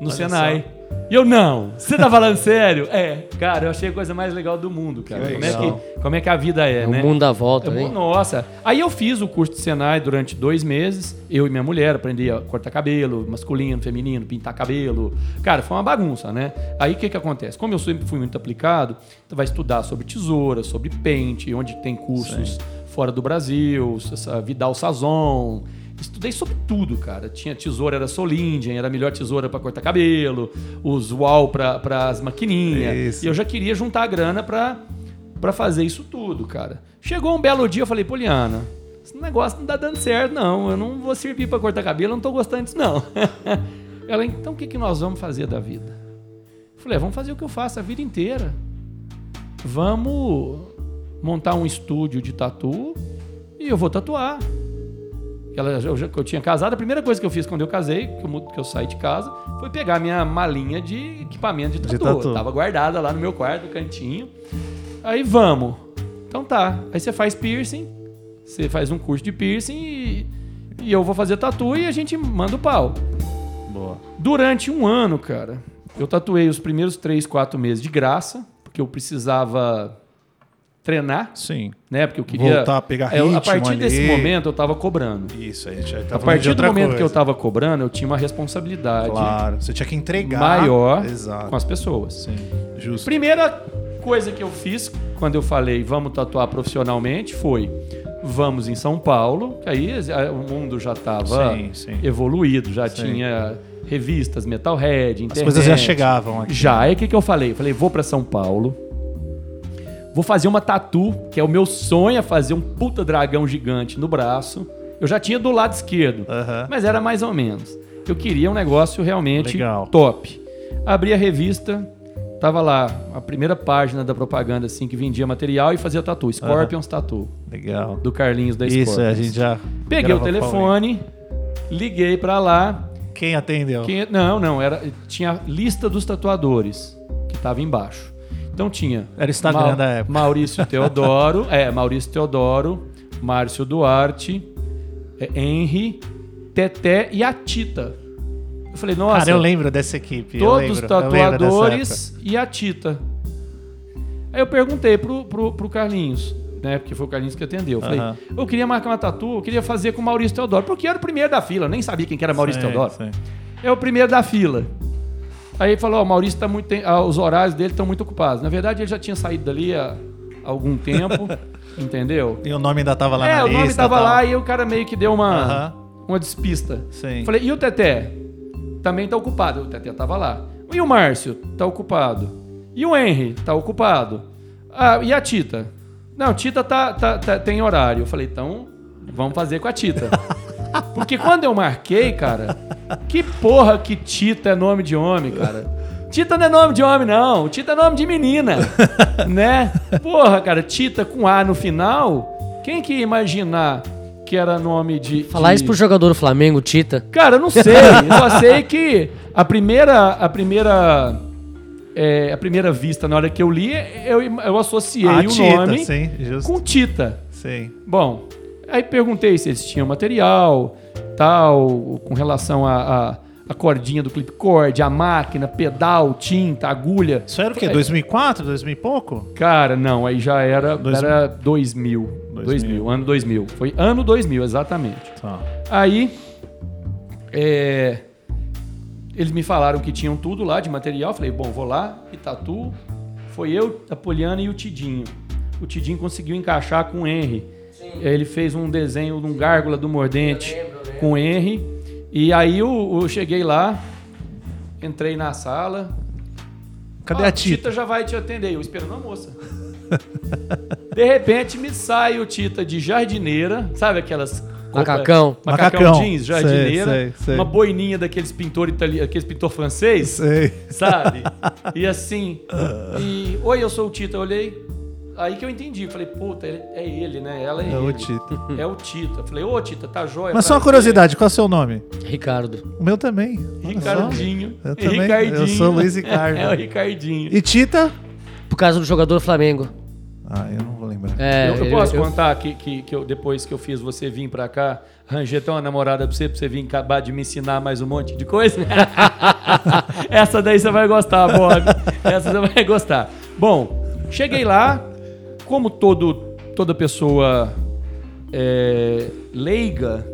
no Senai. E eu, não, você tá falando sério? É, cara, eu achei a coisa mais legal do mundo, cara. Que Como é, que, como é que a vida é, O né? mundo dá volta, É hein? Nossa. Aí eu fiz o curso de Senai durante dois meses. Eu e minha mulher aprendi a cortar cabelo, masculino, feminino, pintar cabelo. Cara, foi uma bagunça, né? Aí o que que acontece? Como eu sempre fui muito aplicado, tu vai estudar sobre tesoura, sobre pente, onde tem cursos fora do Brasil, essa Vidal Sazon. Estudei sobre tudo, cara. Tinha tesoura, era Solindian, era a melhor tesoura pra cortar cabelo, os UAU para as maquininhas. Isso. E eu já queria juntar a grana pra Pra fazer isso tudo, cara. Chegou um belo dia, eu falei, Poliana, esse negócio não tá dando certo, não. Eu não vou servir pra cortar cabelo, eu não tô gostando disso, não. Ela, então o que, que nós vamos fazer da vida? Eu falei, "É, vamos fazer o que eu faço a vida inteira. Vamos montar um estúdio de tatu e eu vou tatuar. Ela, eu, eu tinha casado, a primeira coisa que eu fiz quando eu casei, que eu, que eu saí de casa, foi pegar minha malinha de equipamento de De tatu. tatu. Tava guardada lá no meu quarto, no cantinho. Aí vamos. Então tá. Aí você faz piercing, você faz um curso de piercing e, e eu vou fazer tatu e a gente manda o pau. Boa. Durante um ano, cara, eu tatuei os primeiros três, quatro meses de graça, porque eu precisava treinar, Sim. né? Porque eu queria. Voltar a pegar É, eu- ritmo A partir ali. desse momento eu tava cobrando. Isso, aí já tá A partir do momento que eu coisa. tava cobrando, eu tinha uma responsabilidade Claro, você tinha que entregar. maior Exato. com as pessoas. Sim, justo. Primeira coisa que eu fiz quando eu falei vamos tatuar profissionalmente foi vamos em São Paulo, que aí o mundo já estava evoluído, já Sim. tinha revistas, Metalhead, internet. As coisas já chegavam aqui. Já, aí o que, que eu falei? Eu falei, vou para São Paulo, vou fazer uma tatu, que é o meu sonho, é fazer um puta dragão gigante no braço. Eu já tinha do lado esquerdo, Aham. mas era mais ou menos. Eu queria um negócio realmente Legal. top. Abri a revista, tava lá a primeira página da propaganda assim que vendia material e fazia tatu, Scorpions Tatu, Legal. do Carlinhos da Isso, Scorpions. a gente já. Peguei o telefone, liguei pra lá. Quem atendeu? Quem- não, não, era tinha lista dos tatuadores que tava embaixo. Então tinha Era Instagram da época. Maurício Teodoro, é, Maurício Teodoro, Márcio Duarte, é, Henry, Teté e a Tita. Eu falei, nossa, Cara, eu lembro dessa equipe. todos os tatuadores e a Tita. Aí eu perguntei pro, pro, pro Carlinhos, né? Porque foi o Carlinhos que atendeu. Eu falei, Aham. eu queria marcar uma tatu, eu queria fazer com o Maurício Teodoro, porque era o primeiro da fila, eu nem sabia quem que era. Maurício Sim, Teodoro. sim. É o primeiro da fila. Aí ele falou, ó, o Maurício tá muito. ah, os horários dele estão muito ocupados. Na verdade, ele já tinha saído dali há algum tempo, entendeu? E o nome ainda tava lá é, na o lista. nome tava tal. lá e o cara meio que deu uma, uma despista. Sim. Falei, e o Teté? Também tá ocupado. O Teté tava lá. E o Márcio? Tá ocupado. E o Henry? Tá ocupado. Ah, e a Tita? Não, Tita tá, tá- tá- tem horário. Eu falei, então vamos fazer com a Tita. Porque quando eu marquei, cara, que porra que Tita é nome de homem, cara? Tita não é nome de homem, não. Tita é nome de menina, né? Porra, cara, Tita com A no final. Quem que ia imaginar que era nome de... Falar de... isso pro jogador do Flamengo, Tita. Cara, eu não sei. Eu só sei que a primeira, a primeira, é, a primeira vista na hora que eu li, eu, eu associei Ah, o Tita, nome sim, com Tita. Sim. Bom, aí perguntei se eles tinham material, tal, com relação a, a, a cordinha do clipcord, a máquina, pedal, tinta, agulha. Isso era o quê? 2004, 2000 e pouco? Cara, não, aí já era, Dois era 2000, 2000. 2000. ano 2000. Foi ano 2000, exatamente. Tá. Aí, é, eles me falaram que tinham tudo lá de material. Falei, bom, vou lá, e tatu. Foi eu, a Poliana e o Tidinho. O Tidinho conseguiu encaixar com o Henry. Ele fez um desenho de um gárgula do mordente com o Henry. E aí eu, eu cheguei lá, entrei na sala. Cadê "Ah, a Tita? já vai te atender. Eu esperando a moça. De repente me sai o Tita de jardineira, sabe aquelas Macacão. macacão, Macacão. jeans, jardineira, Sei, sei, sei. uma boininha daqueles pintor italiano, aqueles pintor francês, Sei. sabe? E assim, e oi, eu sou o Tita, eu olhei, aí que eu entendi, falei, puta, ele- é ele, né? Ela é, É o ele. Tita. É o Tita. Falei, ô Tita, tá jóia? Mas só uma prazer." curiosidade, qual é o seu nome? Ricardo. O meu também. Ricardinho. Eu também, Ricardinho. eu sou Luiz Ricardo. É o Ricardinho. E Tita? Por causa do jogador do Flamengo. Ah, eu não vou lembrar. É, eu, eu posso eu- contar que, que, que eu, depois que eu fiz você vir pra cá, arranjei até uma namorada pra você, pra você vir acabar de me ensinar mais um monte de coisa? Essa daí você vai gostar, Bob. Essa você vai gostar. Bom, cheguei lá, como todo, toda pessoa é, leiga,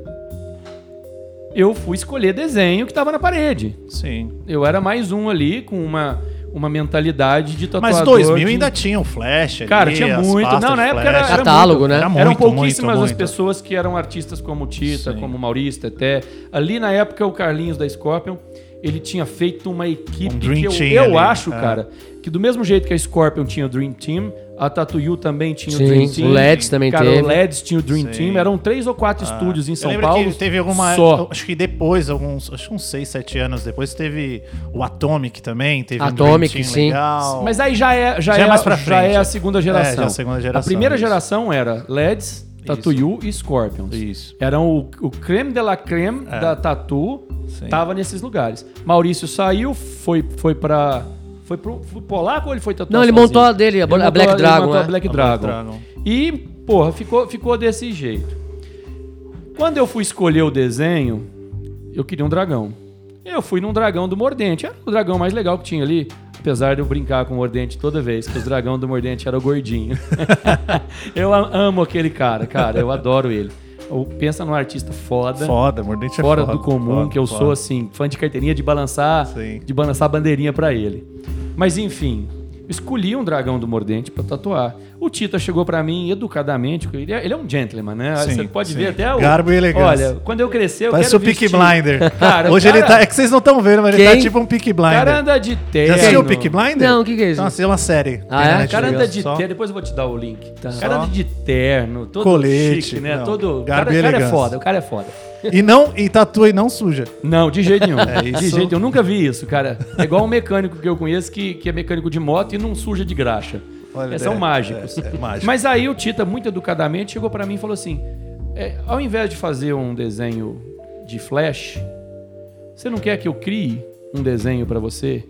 eu fui escolher desenho que tava na parede. Sim. Eu era mais um ali com uma, uma mentalidade de Mas tatuador. 2000 de- ainda tinha o Flash ali, Cara, tinha muito. Não, na época era, era Catálogo, muito. né? Era Eram muito, pouquíssimas muito, as muito. pessoas que eram artistas como o Tita, Sim. como o Maurício, até. Ali na época, o Carlinhos da Scorpion, ele tinha feito uma equipe Um Dream que eu, eu ali, acho, é. cara, que do mesmo jeito que a Scorpion tinha o Dream Team, a Tatuyu também tinha Sim, o Dream Team. o Leds também cara, teve. o Leds tinha o Dream Sim. Team. Eram três ou quatro estúdios em São Paulo. que teve alguma. Só. Acho que depois, alguns. Acho que uns 6, 7 anos depois, teve o Atomic também. Teve um Atomic, Dream Team sim. legal. Mas aí já é, já Já é é, mais pra já frente. é a segunda geração. É, já é a segunda geração, A primeira isso. geração era Leds, Tatuyu e Scorpions. Isso. Eram o, o creme de la creme da Tatu, Sim. tava nesses lugares. Maurício saiu, foi, foi pra... Foi pro, pro polaco ou ele foi tatuar Não, ele sozinho? montou a dele, a Ele a montou Black ele Dragon, montou a? Black A Black Dragon. Dragon. E, porra, ficou, ficou desse jeito. Quando eu fui escolher o desenho, eu queria um dragão. Eu fui num dragão do Mordente. Era o dragão mais legal que tinha ali. Apesar de eu brincar com o Mordente toda vez, que os dragão do Mordente era o gordinho. eu amo aquele cara, cara. Eu adoro ele. Eu- pensa num artista foda. Foda, Mordente é fora foda, do comum, foda, que eu foda. sou assim, fã de carteirinha de balançar, Sim. de balançar a bandeirinha pra ele. Mas enfim, escolhi um dragão do Mordente pra tatuar. O Tita chegou pra mim educadamente, ele é, ele é um gentleman, né? Sim, Você pode sim. ver até o Garbo e elegância. Olha, quando eu crescer eu Parece quero o Peaky vestir- Blinder. Cara, o Hoje ele cara- tá. É que vocês não estão vendo, mas ele tá Quem? tipo um Peaky O Blinder. cara anda de terno. Já assistiu o Peaky Blinder? Não, o que que é isso? Nossa, é uma série. Ah, é? O cara anda de só. terno, depois eu vou te dar o link. Tá. O cara anda de terno, todo Colete, chique, né? não, Todo. O garbo cara, e o cara é foda, o cara é foda. E não, e tatua e não suja. Não, de jeito nenhum. É De isso. jeito nenhum. Eu nunca vi isso, cara. É igual um mecânico que eu conheço que, que é mecânico de moto e não suja de graxa. Olha, É, são é, mágicos. é, é mágico. Mas aí o Tita, muito educadamente, chegou pra mim e falou assim: é, ao invés de fazer um desenho de flash, você não quer que eu crie um desenho pra você?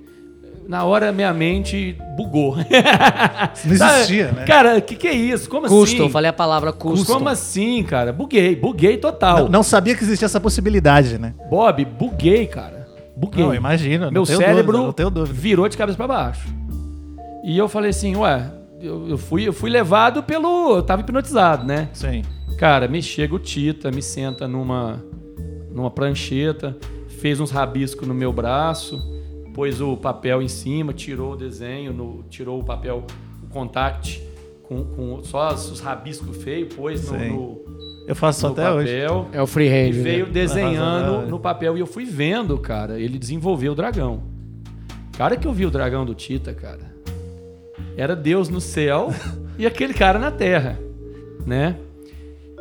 Na hora minha mente bugou. Não existia, né? Cara, o que, que é isso? Como Custo, assim? falei a palavra custo. Como assim, cara? Buguei, buguei total. Não, não sabia que existia essa possibilidade, né? Bob, buguei, cara. Buguei. Não, imagina. Meu tenho cérebro dúvida, não tenho dúvida. virou de cabeça pra baixo. E eu falei assim, ué, eu, eu fui, eu fui levado pelo. Eu tava hipnotizado, né? Sim. Cara, me chega o Tita, me senta numa, numa prancheta, fez uns rabiscos no meu braço, pôs o papel em cima, tirou o desenho, no- tirou o papel, o contact, com, com só os rabiscos feios, pôs no, Sim. no, Eu faço no até hoje. papel. É o free E range. veio né? desenhando no papel e eu fui vendo, cara, ele desenvolveu o dragão. Cara que eu vi o dragão do Tita, cara, era Deus no céu e aquele cara na terra, né?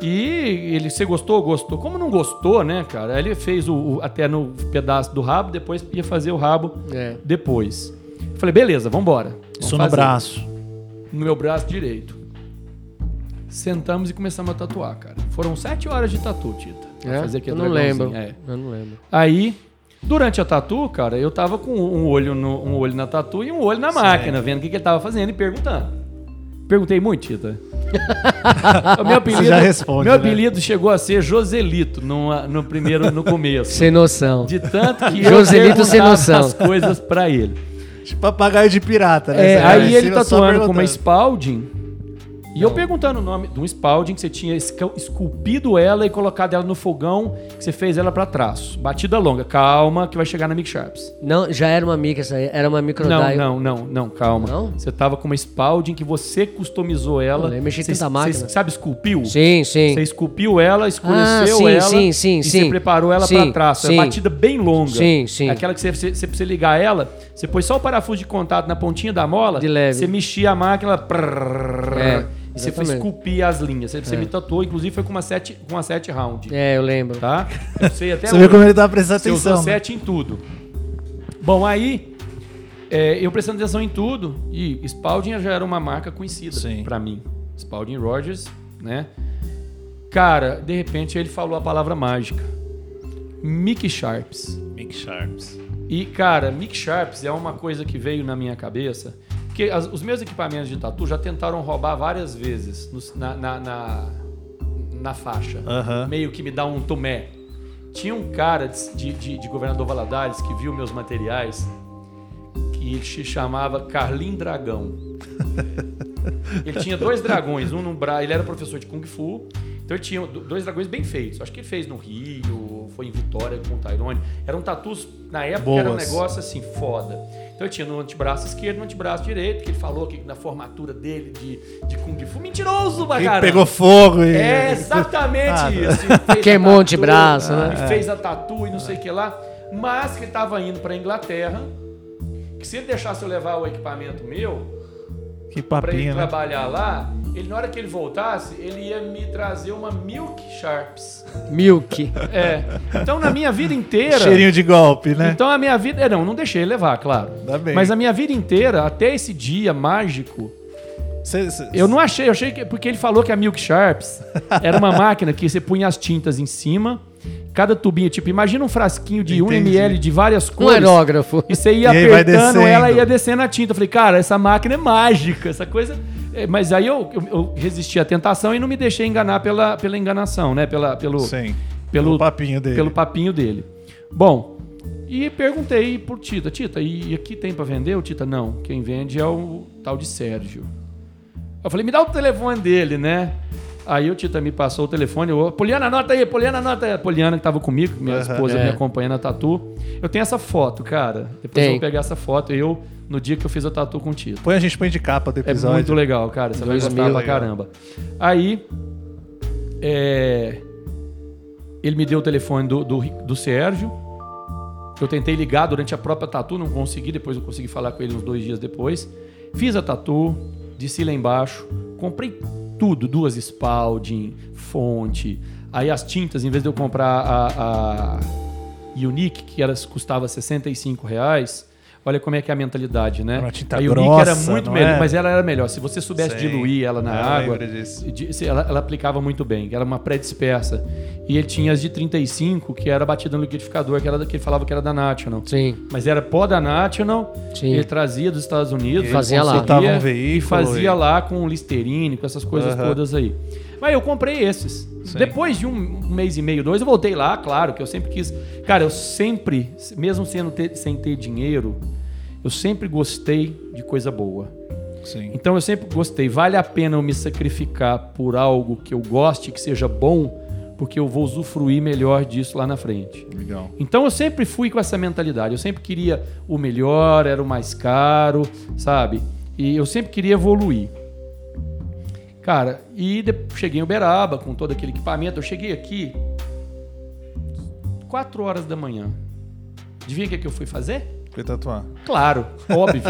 E ele, você gostou? Gostou. Como não gostou, né, cara? Ele fez o, o- até no pedaço do rabo, depois ia fazer o rabo É. depois. Eu falei, beleza, vambora. Vamos Isso no fazer. braço. No meu braço direito. Sentamos e começamos a tatuar, cara. Foram sete horas de tatu, Tita. É? fazer Eu aquele não lembro. é. Eu não lembro. Aí, durante a tatu, cara, eu tava com um olho, no- um olho na tatu e um olho na máquina, vendo o que, que ele tava fazendo e perguntando. Perguntei muito, Tita. o meu apelido, já responde, meu né? apelido chegou a ser Joselito no, no primeiro, no começo. Sem noção. De tanto que Joselito eu sem noção. as coisas pra ele. Tipo papagaio de pirata, né? É, Você aí ele tatuando com uma. Spalding. E eu perguntando o nome de um Spalding que você tinha esculpido ela e colocado ela no fogão, que você fez ela pra trás. Batida longa. Calma, que vai chegar na Mic Sharps. Não, já era uma mica essa aí. Era uma Não, microdial. não, não, não, calma. Não? Você tava com uma Spalding que você customizou ela. Eu mexi Você- máquina. Você sabe, esculpiu? Sim, sim. Você esculpiu ela, escureceu Ah, sim, ela. sim, sim, e sim. você preparou ela pra trás. É sim. batida bem longa. Sim, sim. Aquela que você, você, você precisa ligar ela, você põe só o parafuso de contato na pontinha da mola. De leve. Você mexia a máquina, ela... É, e você foi esculpir as linhas. Você, você me tatuou, inclusive foi com uma sete, com uma sete round. É, eu lembro. Tá? Eu sei até Você hoje. como ele tá prestando Você usou atenção. né? sete em tudo. Bom, aí é, eu prestando atenção em tudo e Spalding já era uma marca conhecida pra mim. Spalding Rogers, né? Cara, de repente ele falou a palavra mágica. Mickey Sharps. Mick Sharps. E, cara, Mick Sharps é uma coisa que veio na minha cabeça. Porque as- os meus equipamentos de tatu já tentaram roubar várias vezes nos- na, na, na, na faixa. Aham. Meio que me dá um tomé. Tinha um cara de, de, de Governador Valadares que viu meus materiais que se chamava Carlin Dragão. Ele tinha dois dragões, um no bra... ele era professor de Kung Fu, então ele tinha do- dois dragões bem feitos. Acho que ele fez no Rio, foi em Vitória com o Tyrone. Eram tatus, na época era um Boas. negócio assim, foda. Então ele tinha no antebraço esquerdo e no antebraço direito, que ele falou que na formatura dele de, de Kung Fu. Mentiroso, caramba. pegou fogo e... É exatamente Ah, isso. Queimou o antebraço, né? E fez a tatu e não sei o que lá. Mas que ele tava indo pra Inglaterra, que se ele deixasse eu levar o equipamento meu, Que pra ele né? trabalhar lá, ele, na hora que ele voltasse, ele ia me trazer uma Milk Sharps. Milk. É. Então, na minha vida inteira. Cheirinho de golpe, né? Então, a minha vida. é, Não, não deixei ele levar, claro. Ainda bem. Mas a minha vida inteira, até esse dia mágico, Cê- cê- eu não achei, eu achei que. Porque ele falou que a Milk Sharps era uma máquina que você punha as tintas em cima, cada tubinho, tipo, imagina um frasquinho de 1 Entendi. ml de várias Um cores. aerógrafo. E você ia E apertando ela e ia descendo a tinta. Eu falei, cara, essa máquina é mágica, essa coisa. É, Mas aí eu, eu, eu resisti à tentação e não me deixei enganar pela, pela enganação, né? Pela, pelo, Sim. pelo, O papinho dele. pelo papinho dele. Bom, e perguntei por Tita, Tita, e aqui tem pra vender? O Tita, não. Quem vende é o tal de Sérgio. Eu falei, me dá o telefone dele, né? Aí o Tita me passou o telefone. Eu, Poliana, anota aí, Poliana, anota aí. A Poliana que tava comigo, minha Aham. esposa É. me acompanhando na tatu. Eu tenho essa foto, cara. Depois Tem. eu vou pegar essa foto. Eu, no dia que eu fiz a tatu com o Tita. Põe a gente põe de capa do É episódio. muito legal, cara. Você vai 2000. gostar pra caramba. Aí, é, ele me deu o telefone do, do, do Sérgio. Eu tentei ligar durante a própria tatu, não consegui. Depois eu consegui falar com ele uns dois dias depois. Fiz a tatu, desci lá embaixo, comprei tudo, duas Spalding, fonte. Aí as tintas, em vez de eu comprar a, a Unique, que era, custava 65 reais, olha como é que é a mentalidade, né? Uma tinta a Unique grossa, era muito melhor, é? mas ela era melhor. Se você soubesse Sim. diluir ela na Eu água, ela, ela aplicava muito bem, que era uma pré-dispersa. E ele tinha as de 35, que era batida no liquidificador, que era da- que ele falava que era da National. Sim. Mas era pó da National, Sim. ele trazia dos Estados Unidos, E fazia lá. um e veículo fazia e- lá com Listerine, com essas coisas Aham. todas aí. Mas eu comprei esses. Sim. Depois de um um mês e meio, dois, eu voltei lá, claro, que eu sempre quis. Cara, eu sempre, mesmo sendo ter- sem ter dinheiro, eu sempre gostei de coisa boa. Sim. Então eu sempre gostei. Vale a pena eu me sacrificar por algo que eu goste, que seja bom, porque eu vou usufruir melhor disso lá na frente. Legal. Então eu sempre fui com essa mentalidade. Eu sempre queria o melhor, era o mais caro, sabe? E eu sempre queria evoluir. Cara, e cheguei em Uberaba com todo aquele equipamento. Eu cheguei aqui 4 horas da manhã. Adivinha o que, que eu fui fazer? Foi tatuar. Claro, óbvio.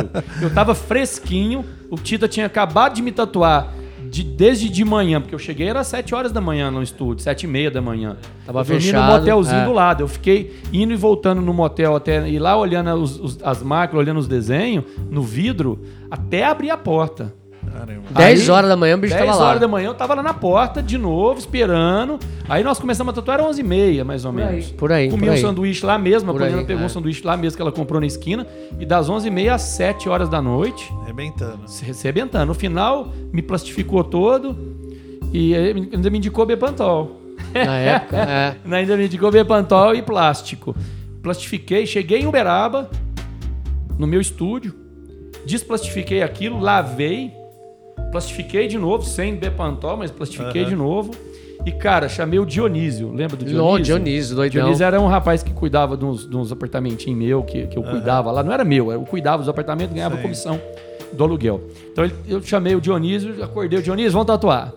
eu tava fresquinho, o Tita tinha acabado de me tatuar de- desde de manhã, porque eu cheguei era 7 horas da manhã no estúdio, 7 e meia da manhã. Tava eu dormi fechado, no motelzinho é. do lado. Eu fiquei indo e voltando no motel até ir lá olhando os- os- as máquinas, olhando os desenhos no vidro, até abrir a porta. Caramba. 10 Aí, horas da manhã o bicho 10 tava lá. horas da manhã eu tava lá na porta, de novo, esperando. Aí nós começamos a tatuar, era 11h30, mais ou Por aí, menos. por aí, Comi por um aí. sanduíche lá mesmo, a Por Poliana aí, pegou é. um sanduíche lá mesmo que ela comprou na esquina. E das 11h30 às 7 horas da noite, Arrebentando. se se arrebentando. No final, me plastificou todo e ainda me indicou Bepantol. Na época, é. Ainda me indicou Bepantol e plástico. Plastifiquei, cheguei em Uberaba, no meu estúdio, desplastifiquei aquilo, lavei, plastifiquei de novo, sem Bepantol, mas plastifiquei de novo. E, cara, chamei o Dionísio. Lembra do Dionísio? Não, Dionísio, doidão. Dionísio era um rapaz que cuidava de uns, de uns apartamentinhos meu, que, que eu cuidava lá. Não era meu, eu cuidava dos apartamentos, ganhava Sim. comissão do aluguel. Então ele- eu chamei o Dionísio, acordei o Dionísio, vamos tatuar.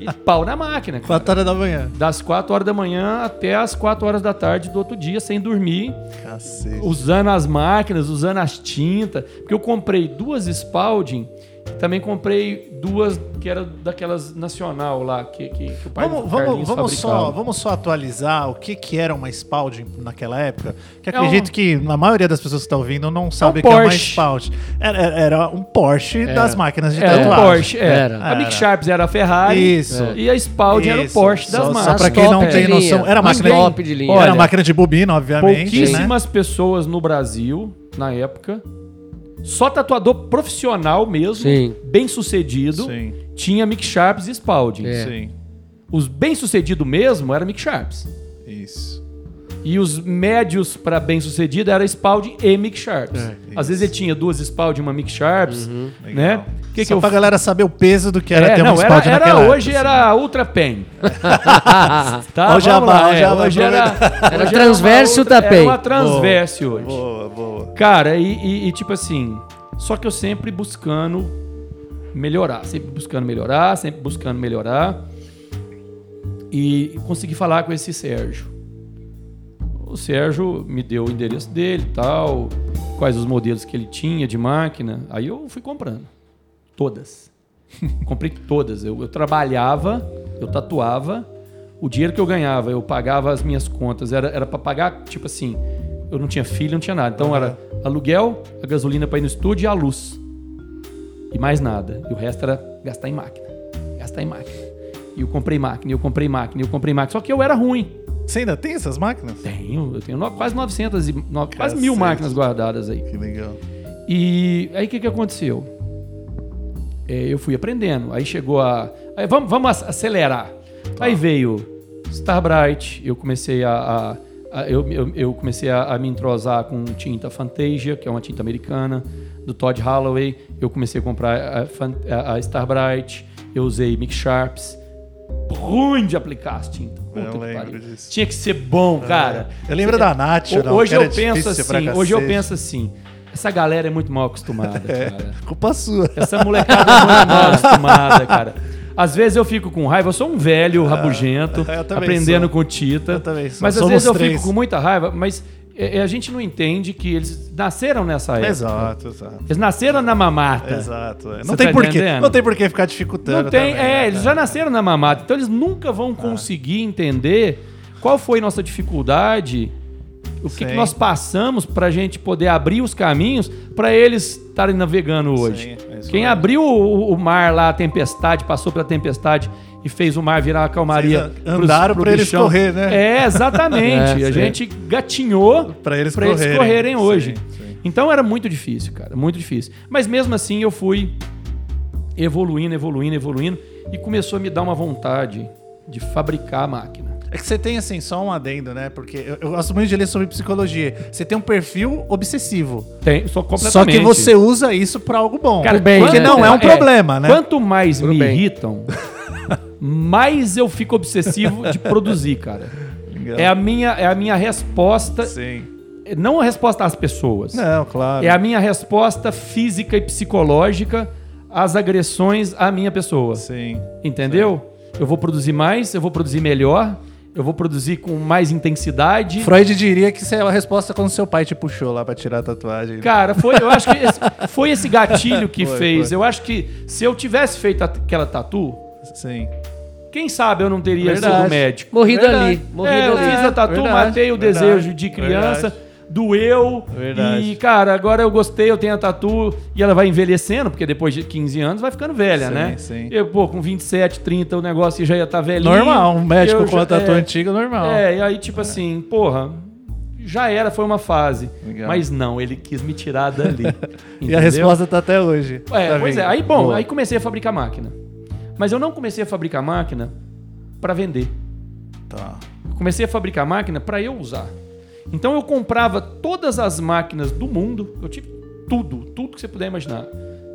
E pau na máquina, cara. 4 horas da manhã. Das 4 horas da manhã até as 4 horas da tarde do outro dia, sem dormir, Cacete. usando as máquinas, usando as tintas. Porque eu comprei duas Spalding também comprei duas que era daquelas nacional lá, que, que, que o pai Vamos, do vamos, Carlinhos vamos, só, fabricava. vamos só atualizar o que, que era uma Spalding naquela época. Que É acredito um- que a maioria das pessoas que estão ouvindo não sabe o que é uma Porsche. Spalding. Era, era- era um Porsche das máquinas de Era um tatuagem. Porsche, é. Era. A Mick Era. Sharps era a Ferrari Isso. e a Spalding era o Isso. Porsche das Só- só marcas. pra quem não tem de noção, era máquina top de linha. Era máquina de bobina, obviamente. Né? Pouquíssimas pessoas no Brasil, na época, só tatuador profissional mesmo, Sim. bem sucedido, Sim, tinha Mick Sharps e Spalding. É. sim. Os bem sucedido mesmo era Mick Sharps. Isso. E os médios para bem sucedido era Spalding e Mick Sharps. É, Às vezes ele tinha duas Spalding e uma Mick Sharps, né? Legal. O que, que Só eu pra galera saber o peso do que era é, ter não, uma era, Spalding era naquela hoje época, era a Ultra Pen. Tá, jabá, vamos lá, é, jabá, hoje era, Era hoje transverso outra- Ultra Pen. Era uma transverse hoje. Boa, boa. Cara, e, e- e, tipo assim, só que eu sempre buscando melhorar, sempre buscando melhorar, sempre buscando melhorar. E consegui falar com esse Sérgio. O Sérgio me deu o endereço dele e tal, quais os modelos que ele tinha de máquina. Aí eu fui comprando. Todas. Comprei todas. Eu, eu trabalhava, eu tatuava. O dinheiro que eu ganhava, eu pagava as minhas contas. Era, para pagar, tipo assim, eu não tinha filho, não tinha nada. Então era aluguel, a gasolina para ir no estúdio e a luz. E mais nada. E o resto era gastar em máquina. Gastar em máquina. E eu comprei máquina, eu comprei máquina, eu comprei máquina. Só que eu era ruim. Você ainda tem essas máquinas? Tenho, eu tenho no- quase 900 e no- quase mil máquinas guardadas aí. Que legal. E aí o que, que aconteceu? É, eu fui aprendendo. Aí chegou a. aí vamos, vamos ac- acelerar. Aí veio Starbright, eu comecei a. a- a- eu, eu, eu comecei a, a me entrosar com tinta Fantasia, que é uma tinta americana, do Todd Holloway. Eu comecei a comprar a- a Starbright, eu usei Mix Sharps. Ruim de aplicar as tintas. Puta Eu que lembro pariu. disso. Tinha que ser bom, cara. Eu lembro da Nath, não, hoje eu penso assim, hoje eu penso assim, essa galera é muito mal acostumada, cara. Culpa sua. Essa molecada é muito mal acostumada, cara. Às vezes eu fico com raiva, eu sou um velho rabugento, eu também aprendendo sou. com Tita. Eu também sou. Mas às Somos vezes eu três. fico com muita raiva, mas é, é, a gente não entende que eles nasceram nessa época. Exato, exato. Eles nasceram na mamata. Exato. é. Você Não tem tá porquê. Não tem porquê ficar dificultando. Não tem, também, é, né, eles já nasceram na mamata, então eles nunca vão conseguir entender qual foi nossa dificuldade, o que, Sim. que nós passamos pra gente poder abrir os caminhos pra eles estarem navegando hoje. Sim, é isso Quem abriu o, o mar lá, a tempestade, passou pela tempestade e fez o mar virar a calmaria. Vocês andaram pra eles correr, né? É, exatamente. É, a sim. gente gatinhou Pra eles pra eles correrem. correrem hoje. Sim, sim. Então era muito difícil, cara, muito difícil. Mas mesmo assim eu fui evoluindo, evoluindo, evoluindo e começou a me dar uma vontade de fabricar a máquina. É que você tem, assim, só um adendo, né? Porque eu, eu gosto muito de ler sobre psicologia. Você tem um perfil obsessivo. Tem, só completamente. Só que você usa isso pra algo bom. Cara, bem, porque né? não é um problema, né? Quanto mais Tudo me bem. irritam, mais eu fico obsessivo de produzir, cara. Legal. É a minha, é a minha resposta, Sim. não a resposta às pessoas. Não, claro. É a minha resposta física e psicológica às agressões à minha pessoa. Sim. Entendeu? Eu vou produzir mais, eu vou produzir melhor, eu vou produzir com mais intensidade. Freud diria que isso é a resposta quando seu pai te puxou lá pra tirar a tatuagem. Cara, foi, eu acho que esse, foi esse gatilho que Foi, fez. foi. Eu acho que se eu tivesse feito aquela tatu, Sim. quem sabe eu não teria Verdade. sido médico. Morrido Verdade. ali. Morrido É, eu ali. fiz a tatu, verdade, matei o verdade, desejo de criança, verdade. Doeu. Verdade. E, cara, agora eu gostei, eu tenho a tatu. E ela vai envelhecendo, porque depois de 15 anos vai ficando velha, Sim, né? sim. Eu, pô, com 27, 30, o negócio já ia estar velhinho. Normal, um médico com a tatu é, antiga, normal. É, e aí, tipo assim, porra, já era, foi uma fase. Legal. Mas não, ele quis me tirar dali. E a resposta tá até hoje. É, Tá pois é. vindo. Aí, bom, Boa. aí comecei a fabricar máquina. Mas eu não comecei a fabricar máquina para vender. Tá. Comecei a fabricar máquina para eu usar. Então eu comprava todas as máquinas do mundo. Eu tive tudo, tudo que você puder imaginar.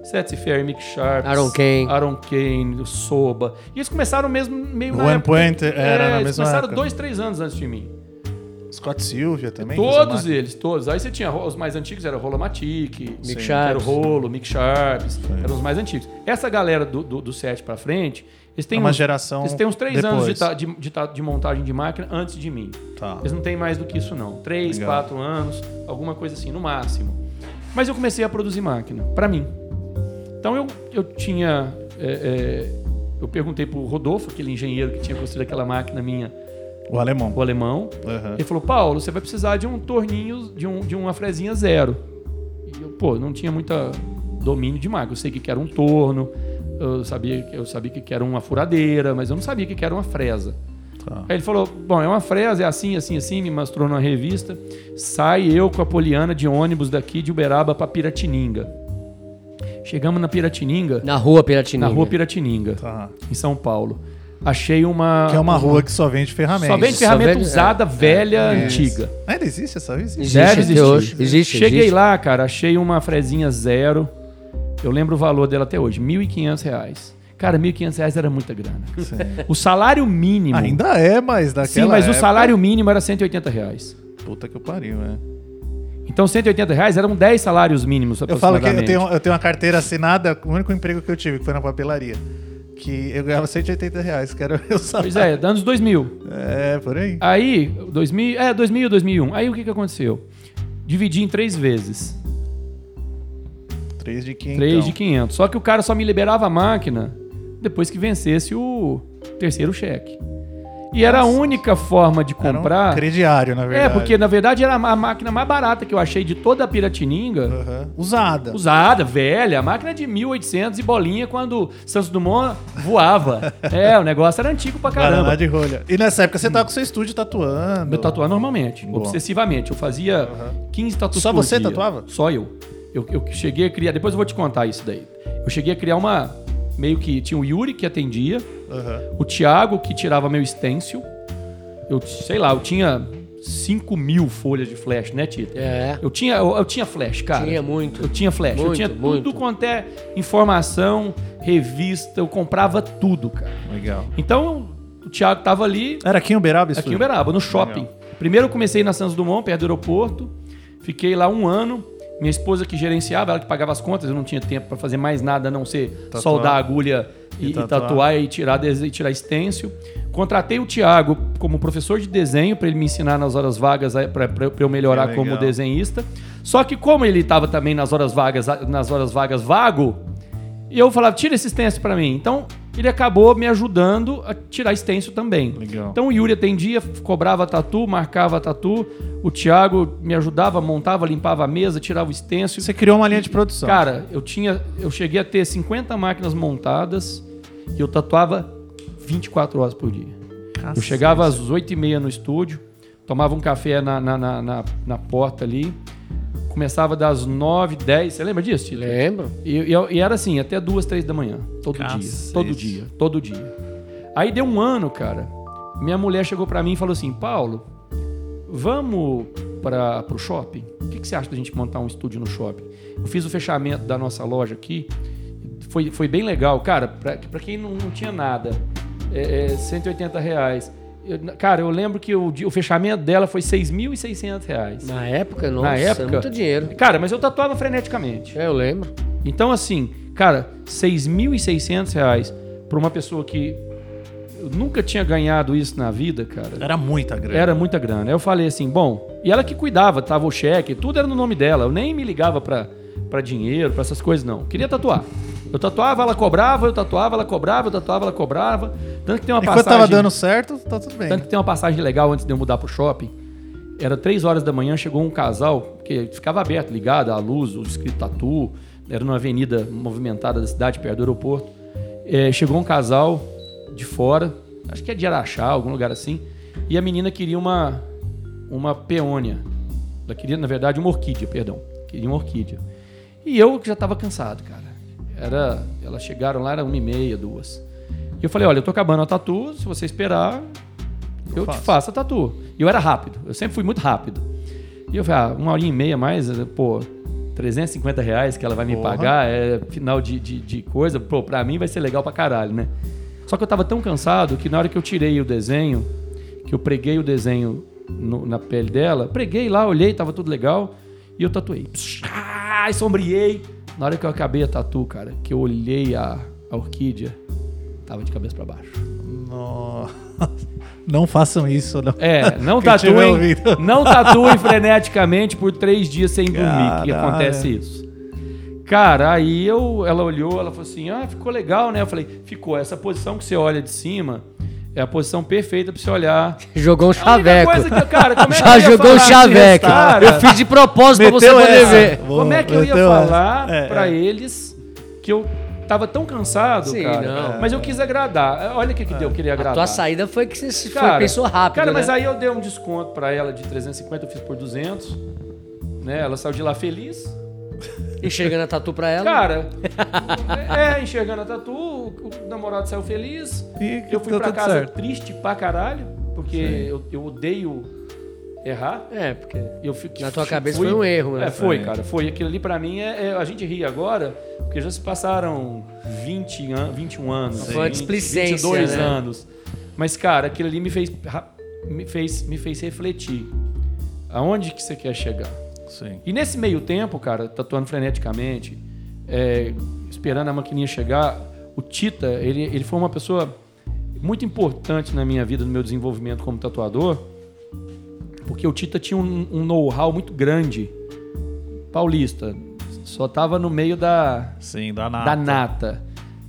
Setsy Fair, Mick Sharp, Aaron Kane. Aaron Kane, Soba. E eles começaram mesmo meio na One época- Pointer era na eles mesma começaram época. dois, três anos antes de mim. Scott Silvia também. Todos eles, todos. Aí você tinha os mais antigos, era o Rolomatic, Mick Sim, Sharps. era o Rolo, Mick Sharps, eram os mais antigos. Essa galera do, do, do 7 pra frente, eles têm, É uma uns, geração eles têm uns três anos de, depois. ta- de, de, ta- de montagem de máquina antes de mim. Tá. Eles não têm mais do que isso, não. Três, Legal. quatro anos, alguma coisa assim, no máximo. Mas eu comecei a produzir máquina, pra mim. Então eu, eu tinha. é, é, eu perguntei pro Rodolfo, aquele engenheiro que tinha construído aquela máquina minha, O alemão. o alemão. Aham. Ele falou, Paulo, você vai precisar de um torninho, de, um, de uma frezinha zero. E eu, pô, não tinha muita domínio de máquina. Eu sei que que era um torno, eu sabia, eu sabia que era uma furadeira, mas eu não sabia que que era uma fresa. Tá. Aí ele falou, bom, é uma fresa, é assim, assim, assim, me mostrou numa revista. Sai eu com a Poliana de ônibus daqui de Uberaba para Piratininga. Chegamos na Piratininga, Na rua Piratininga. na rua Piratininga, Tá. em São Paulo. Achei uma... Que é uma rua que só vende ferramentas. Só vende Só ferramenta vende- usada, velha, Isso. antiga. Ainda existe essa existe? Existe Deve existir. Existe, Cheguei existe. lá, cara, achei uma frezinha zero. Eu lembro o valor dela até hoje, 1.500 reais. Cara, 1.500 reais era muita grana. O salário mínimo... Ainda é, mas naquela Sim, mas o época- salário mínimo era 180 reais. Puta que pariu, né? Então, 180 reais eram 10 salários mínimos, Eu falo que eu tenho, eu tenho uma carteira assinada, o único emprego que eu tive, que foi na papelaria. Que eu ganhava 180 reais, que era o meu salário. Pois é, anos 2000. É, por aí. Aí, 2000, é, 2000, 2001. Aí, o que, que aconteceu? Dividi em três vezes. 3 de 500. 3 de 500. Só que o cara só me liberava a máquina depois que vencesse o terceiro cheque. E era a única forma de Era um comprar. crediário, na é, verdade. porque na verdade era a máquina mais barata que eu achei de toda a Piratininga. Aham. Usada. Usada, velha, a máquina de 1800 e bolinha quando Santos Dumont voava. é, o negócio era antigo pra Guaraná caramba. de rolha. E nessa época você tava com seu estúdio tatuando. Eu tatuava normalmente, Boa. obsessivamente. Eu fazia 15 tatuas Só você dia. tatuava? Só eu. Eu. Eu cheguei a criar, depois eu vou te contar isso daí. Eu cheguei a criar uma, meio que, tinha o Yuri que atendia, Aham. o Thiago que tirava meu stencil. Eu, sei lá, eu tinha 5 mil folhas de flash, né, Tito? É. Eu tinha, eu, eu tinha flash, cara. Tinha muito. Eu tinha flash. eu Muito, tinha tudo muito. quanto é informação, revista, eu comprava tudo, cara. Legal. Então, o Thiago tava ali, Era aqui em Uberaba isso? aqui em Uberaba, no shopping. Primeiro eu comecei na Santos Dumont, perto do aeroporto. Fiquei lá um ano. Minha esposa que gerenciava, ela que pagava as contas, eu não tinha tempo para fazer mais nada a não ser Tatuar. soldar a agulha e, E e tatuar. tatuar. e tirar, e tirar stencil. Contratei o Thiago como professor de desenho para ele me ensinar nas horas vagas para eu melhorar como desenhista. Só que como ele estava também nas horas vagas, nas horas vagas vago, eu falava, tira esse stencil para mim. Então, ele acabou me ajudando a tirar stencil também. Legal. Então o Yuri atendia, cobrava tatu, marcava tatu. O Thiago me ajudava, montava, limpava a mesa, tirava o stencil. Você criou uma linha de produção. Cara, eu tinha, eu cheguei a ter 50 máquinas montadas e eu tatuava 24 horas por dia. Eu Cacete. chegava às 8h30 no estúdio, tomava um café na, na, na, na- na porta ali, começava das 9, 10. Você lembra disso, Tito? Lembro. E, e- e era assim, até duas, três da manhã. Todo Cacete. dia. Todo dia. Todo dia. Aí deu um ano, cara. Minha mulher chegou pra mim e falou assim: Paulo, vamos para o shopping? O que, que você acha da gente montar um estúdio no shopping? Eu fiz o fechamento da nossa loja aqui. Foi, foi bem legal. Cara, pra, pra quem não, não tinha nada, é, é 180 reais. Eu- cara, eu lembro que o, o fechamento dela foi 6.600 reais. Na época, nossa, Na época- é muito dinheiro. Cara, mas eu tatuava freneticamente. É, eu lembro. Então, assim, cara, 6.600 reais para uma pessoa que eu nunca tinha ganhado isso na vida, cara, Era muita grana. era muita grana. Aí eu falei assim, bom, e ela que cuidava, tava o cheque, tudo era no nome dela. Eu nem me ligava pra, pra dinheiro, pra essas coisas, não. Queria tatuar. Eu tatuava, ela cobrava, eu tatuava, ela cobrava, eu tatuava, ela cobrava. Tanto que tem uma Enquanto passagem. tava dando certo, tá tudo bem. Tanto que tem uma passagem legal antes de eu mudar pro shopping. Era três horas da manhã, chegou um casal, que ficava aberto, ligado à luz, o escrito tatu, era numa avenida movimentada da cidade, perto do aeroporto. É, chegou um casal de fora, acho que é de Araxá, algum lugar assim, e a menina queria uma, uma peônia. Ela queria, na verdade, uma orquídea, perdão. Queria uma orquídea. E eu que já estava cansado, cara. Era, elas chegaram lá, era uma e meia, duas. E eu falei, olha, eu tô acabando a tatu, se você esperar, eu, te faço. faço a tatu. E eu era rápido, eu sempre fui muito rápido. E eu falei, ah, uma horinha e meia mais, pô, 350 reais que ela vai me Porra. pagar, é final de, de, de coisa, pô, pra mim vai ser legal pra caralho, né? Só que eu tava tão cansado que na hora que eu tirei o desenho, que eu preguei o desenho no- na pele dela, preguei lá, olhei, tava tudo legal, e eu tatuei. Psh, Ai, sombriei. Na hora que eu acabei a tatu, cara, que eu olhei a, a orquídea, tava de cabeça pra baixo. Nossa. Não façam isso, não. É, não tatuem, não tatuem freneticamente por três dias sem dormir, que acontece isso. Cara, aí eu, ela olhou, ela falou assim, ah, ficou legal, né? Eu falei, ficou, essa posição que você olha de cima é a posição perfeita pra você olhar. Jogou um A chaveco. que, cara, é Já jogou um falar chaveco. pra cara? Eu fiz de propósito pra você poder essa. ver. Boa, Como é que eu ia meteu essa. falar É, pra é. eles que eu tava tão cansado, Sim, cara? não. Mas eu quis agradar. Olha o que, que deu, eu queria A agradar. tua saída foi que você foi, Cara, pensou rápido, Cara, mas né? aí eu dei um desconto pra ela de 350, eu fiz por 200. Né? Ela saiu de lá feliz. Enxergando a tatu pra ela. Cara, é, enxergando a tatu, o, o namorado saiu feliz. E Eu fui deu pra casa certo. triste pra caralho, porque eu, eu odeio errar. É, porque Eu fico, Na tua cabeça fui- foi um erro, né? É, foi, cara. Foi. Aquilo ali pra mim, é, é- a gente ri agora, porque já se passaram 20 an 21 anos. Foi uma 20, displicência, 22 né? anos. Mas, cara, aquilo ali me fez, me fez, me fez refletir. Aonde que você quer chegar? Sim. E nesse meio tempo, cara, tatuando freneticamente, é, esperando a maquininha chegar, o Tita, ele, ele foi uma pessoa muito importante na minha vida, no meu desenvolvimento como tatuador, porque o Tita tinha um, um know-how muito grande. Paulista, só tava no meio da, Sim, da nata. da nata.